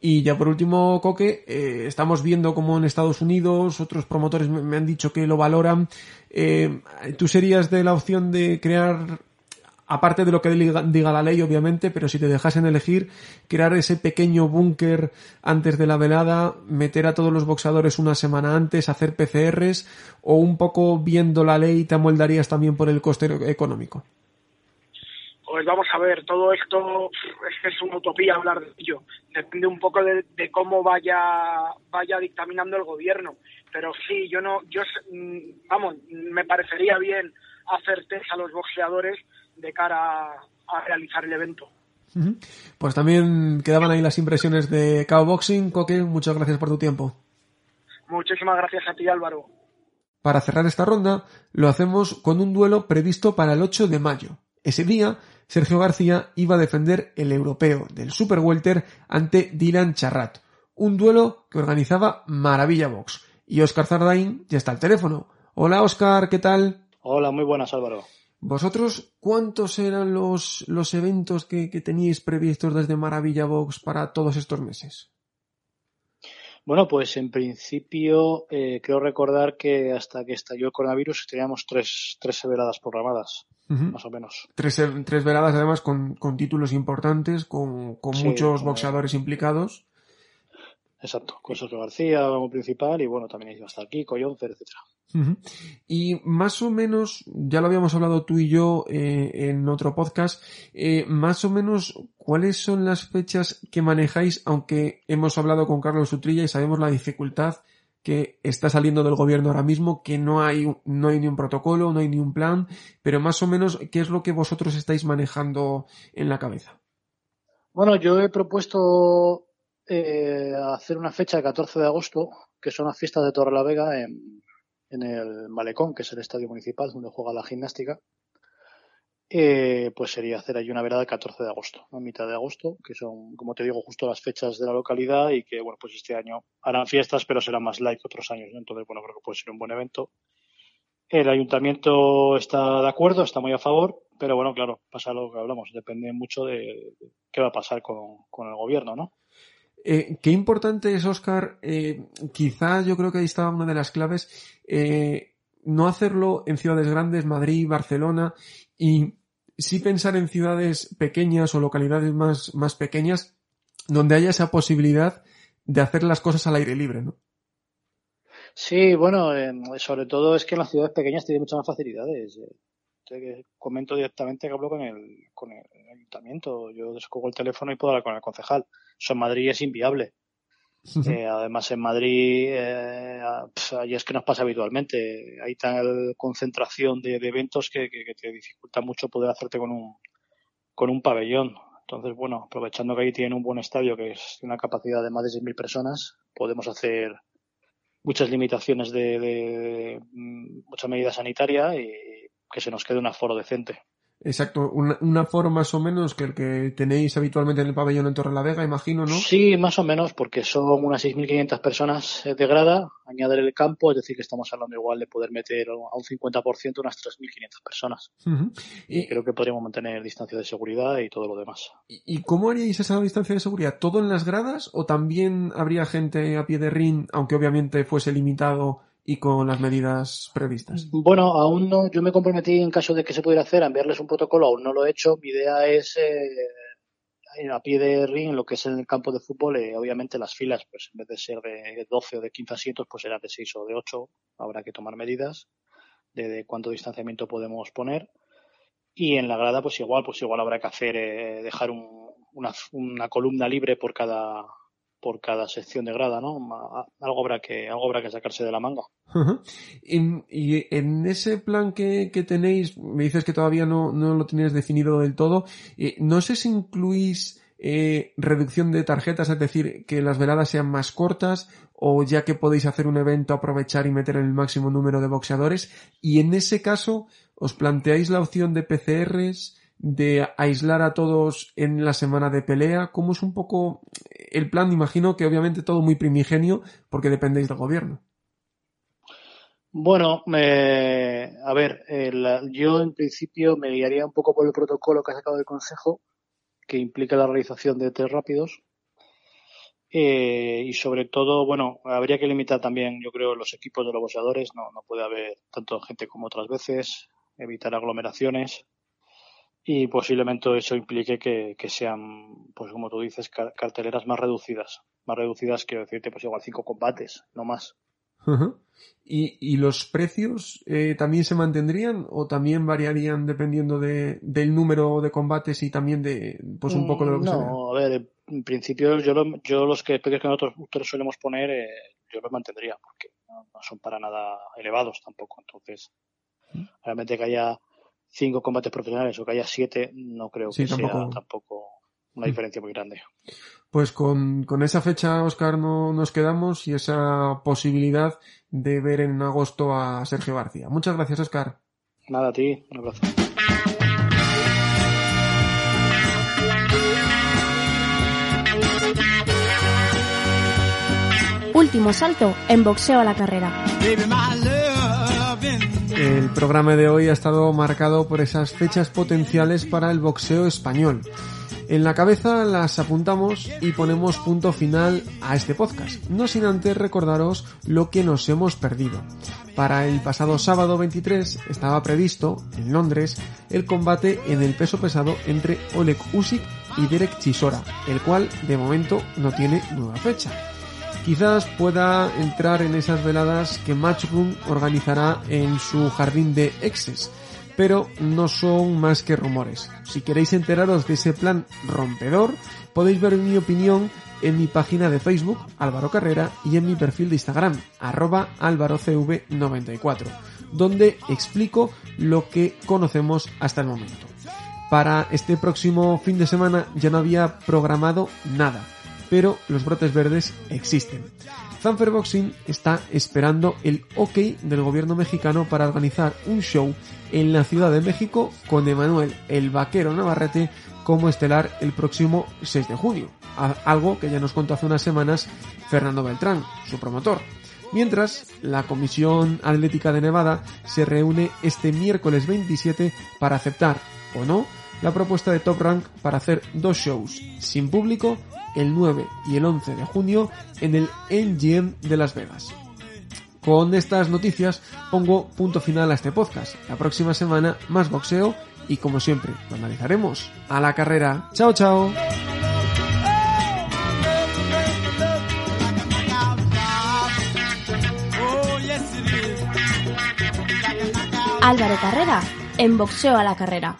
Y ya por último, Coque, eh, estamos viendo como en Estados Unidos otros promotores me, me han dicho que lo valoran. Eh, ¿Tú serías de la opción de crear, aparte de lo que diga, la ley, obviamente, pero si te dejasen elegir, crear ese pequeño búnker antes de la velada, meter a todos los boxadores una semana antes, hacer PCRs, o un poco viendo la ley te amoldarías también por el coste económico? Pues vamos a ver, todo esto es una utopía hablar de ello. Depende un poco de, de cómo vaya vaya dictaminando el gobierno. Pero sí, yo no, yo mm, vamos, me parecería bien hacer test a los boxeadores de cara a, a realizar el evento. Pues también quedaban ahí las impresiones de Cow Boxing. Coque, muchas gracias por tu tiempo. Muchísimas gracias a ti, Álvaro. Para cerrar esta ronda, lo hacemos con un duelo previsto para el 8 de mayo. Ese día, Sergio García iba a defender el europeo del Super Welter ante Dylan Charrat. Un duelo que organizaba Maravilla Box. Y Oscar Zardain ya está al teléfono. Hola Oscar, ¿qué tal? Hola, muy buenas Álvaro. ¿Vosotros cuántos eran los, los eventos que, que teníais previstos desde Maravilla Box para todos estos meses? Bueno, pues en principio eh, creo recordar que hasta que estalló el coronavirus teníamos tres, tres veladas programadas, más o menos. Tres, tres veladas además con, con títulos importantes, con, con Sí, muchos eh, boxeadores implicados. Exacto. Con Sergio García como principal y bueno, también iba a estar Kiko, Jonfer, etcétera. Y más o menos, ya lo habíamos hablado tú y yo eh, en otro podcast, eh, más o menos, ¿cuáles son las fechas que manejáis? Aunque hemos hablado con Carlos Utrilla y sabemos la dificultad que está saliendo del gobierno ahora mismo, que no hay, no hay ni un protocolo, no hay ni un plan, pero más o menos, ¿qué es lo que vosotros estáis manejando en la cabeza? Bueno, yo he propuesto eh, hacer una fecha el 14 de agosto, que son las fiestas de Torrelavega en, en el Malecón, que es el estadio municipal donde juega la gimnástica. Eh, pues sería hacer ahí una velada el 14 de agosto, a mitad de agosto, que son, como te digo, justo las fechas de la localidad y que, bueno, pues este año harán fiestas, pero será más light que otros años. Entonces, bueno, creo que puede ser un buen evento. El ayuntamiento está de acuerdo, está muy a favor, pero bueno, claro, pasa lo que hablamos, depende mucho de, de qué va a pasar con, con el gobierno, ¿no? Eh, qué importante es, Oscar, eh, quizá yo creo que ahí estaba una de las claves, eh, no hacerlo en ciudades grandes, Madrid, Barcelona, y sí pensar en ciudades pequeñas o localidades más, más pequeñas, donde haya esa posibilidad de hacer las cosas al aire libre, ¿no? Sí, bueno, eh, sobre todo es que en las ciudades pequeñas tiene muchas más facilidades. Eh, te comento directamente que hablo con el, con el ayuntamiento. Yo descojo el teléfono y puedo hablar con el concejal. Eso en Madrid es inviable. Eh, además, en Madrid, eh, pf, ahí es que nos pasa habitualmente. Hay tal concentración de, de eventos que, que, que te dificulta mucho poder hacerte con un, con un pabellón. Entonces, bueno, aprovechando que ahí tienen un buen estadio que es una capacidad de más de 6.000 personas, podemos hacer muchas limitaciones de, de, de mm, mucha medida sanitaria y que se nos quede un aforo decente. Exacto, una, un aforo más o menos que el que tenéis habitualmente en el pabellón en Torrelavega, imagino, ¿no? Sí, más o menos, porque son unas 6.500 personas eh, de grada, añadir el campo, es decir, que estamos hablando igual de poder meter a un 50% unas 3.500 personas. Ujú. Y creo que podríamos mantener distancia de seguridad y todo lo demás. ¿Y, y cómo haríais esa distancia de seguridad? ¿Todo en las gradas o también habría gente a pie de ring, aunque obviamente fuese limitado y con las medidas previstas? Bueno, aún no, yo me comprometí en caso de que se pudiera hacer a enviarles un protocolo, aún no lo he hecho. Mi idea es eh, a pie de ring, lo que es en el campo de fútbol, eh, obviamente las filas, pues en vez de ser de 12 o de 15 asientos, pues serán de 6 o de 8. Habrá que tomar medidas de, de cuánto distanciamiento podemos poner. Y en la grada, pues igual, pues igual habrá que hacer, eh, dejar un, una, una columna libre por cada, por cada sección de grada, ¿no? Algo habrá que, algo habrá que sacarse de la manga. Y, en ese plan que, tenéis, me dices que todavía no, no lo tenéis definido del todo, eh, no sé si incluís eh, reducción de tarjetas, es decir, que las veladas sean más cortas, o ya que podéis hacer un evento, aprovechar y meter el máximo número de boxeadores, y en ese caso, ¿os planteáis la opción de PCRs, de aislar a todos en la semana de pelea? ¿Cómo es un poco el plan? Imagino que obviamente todo muy primigenio, porque dependéis del gobierno. Bueno, a ver, eh, yo en principio me guiaría un poco por el protocolo que ha sacado el Consejo, que implica la realización de test rápidos. Eh, y sobre todo, bueno, habría que limitar también, yo creo, los equipos de los boxeadores. No, no puede haber tanto gente como otras veces, evitar aglomeraciones. Y posiblemente eso implique que, que sean, pues como tú dices, car- carteleras más reducidas. Más reducidas, quiero decirte, pues igual cinco combates, no más. Ujú. ¿Y, y los precios eh, también se mantendrían o también variarían dependiendo de, del número de combates y también de, pues un poco de lo que se vea? No, a ver, en principio yo, lo- yo los que precios que nosotros, nosotros solemos poner, eh, yo los mantendría, porque no, no son para nada elevados tampoco. Entonces, realmente que haya cinco combates profesionales o que haya siete, no creo Sí, que sea tampoco- tampoco una Mm. diferencia muy grande. Pues con, con esa fecha, Oscar, no, nos quedamos y esa posibilidad de ver en agosto a Sergio García. Muchas gracias, Oscar. Nada, a ti, un abrazo. Último salto en boxeo a la carrera. El programa de hoy ha estado marcado por esas fechas potenciales para el boxeo español. En la cabeza las apuntamos y ponemos punto final a este podcast, no sin antes recordaros lo que nos hemos perdido. Para el pasado sábado 23 estaba previsto, en Londres, el combate en el peso pesado entre Oleg Usyk y Derek Chisora, el cual de momento no tiene nueva fecha. Quizás pueda entrar en esas veladas que Matchroom organizará en su jardín de exes, pero no son más que rumores. Si queréis enteraros de ese plan rompedor, podéis ver mi opinión en mi página de Facebook, Álvaro Carrera, y en mi perfil de Instagram, arroba álvarocv94, donde explico lo que conocemos hasta el momento. Para este próximo fin de semana ya no había programado nada, pero los brotes verdes existen. Zanfer Boxing está esperando el ok del gobierno mexicano para organizar un show en la Ciudad de México con Emanuel el Vaquero Navarrete como estelar el próximo 6 de junio, algo que ya nos contó hace unas semanas Fernando Beltrán, su promotor. Mientras, la Comisión Atlética de Nevada se reúne este miércoles 27 para aceptar o no la propuesta de Top Rank para hacer dos shows sin público el 9 y el 11 de junio en el MGM de Las Vegas. Con estas noticias pongo punto final a este podcast. La próxima semana más boxeo y como siempre lo analizaremos a la carrera. Chao chao. Álvaro Carrera en boxeo a la carrera.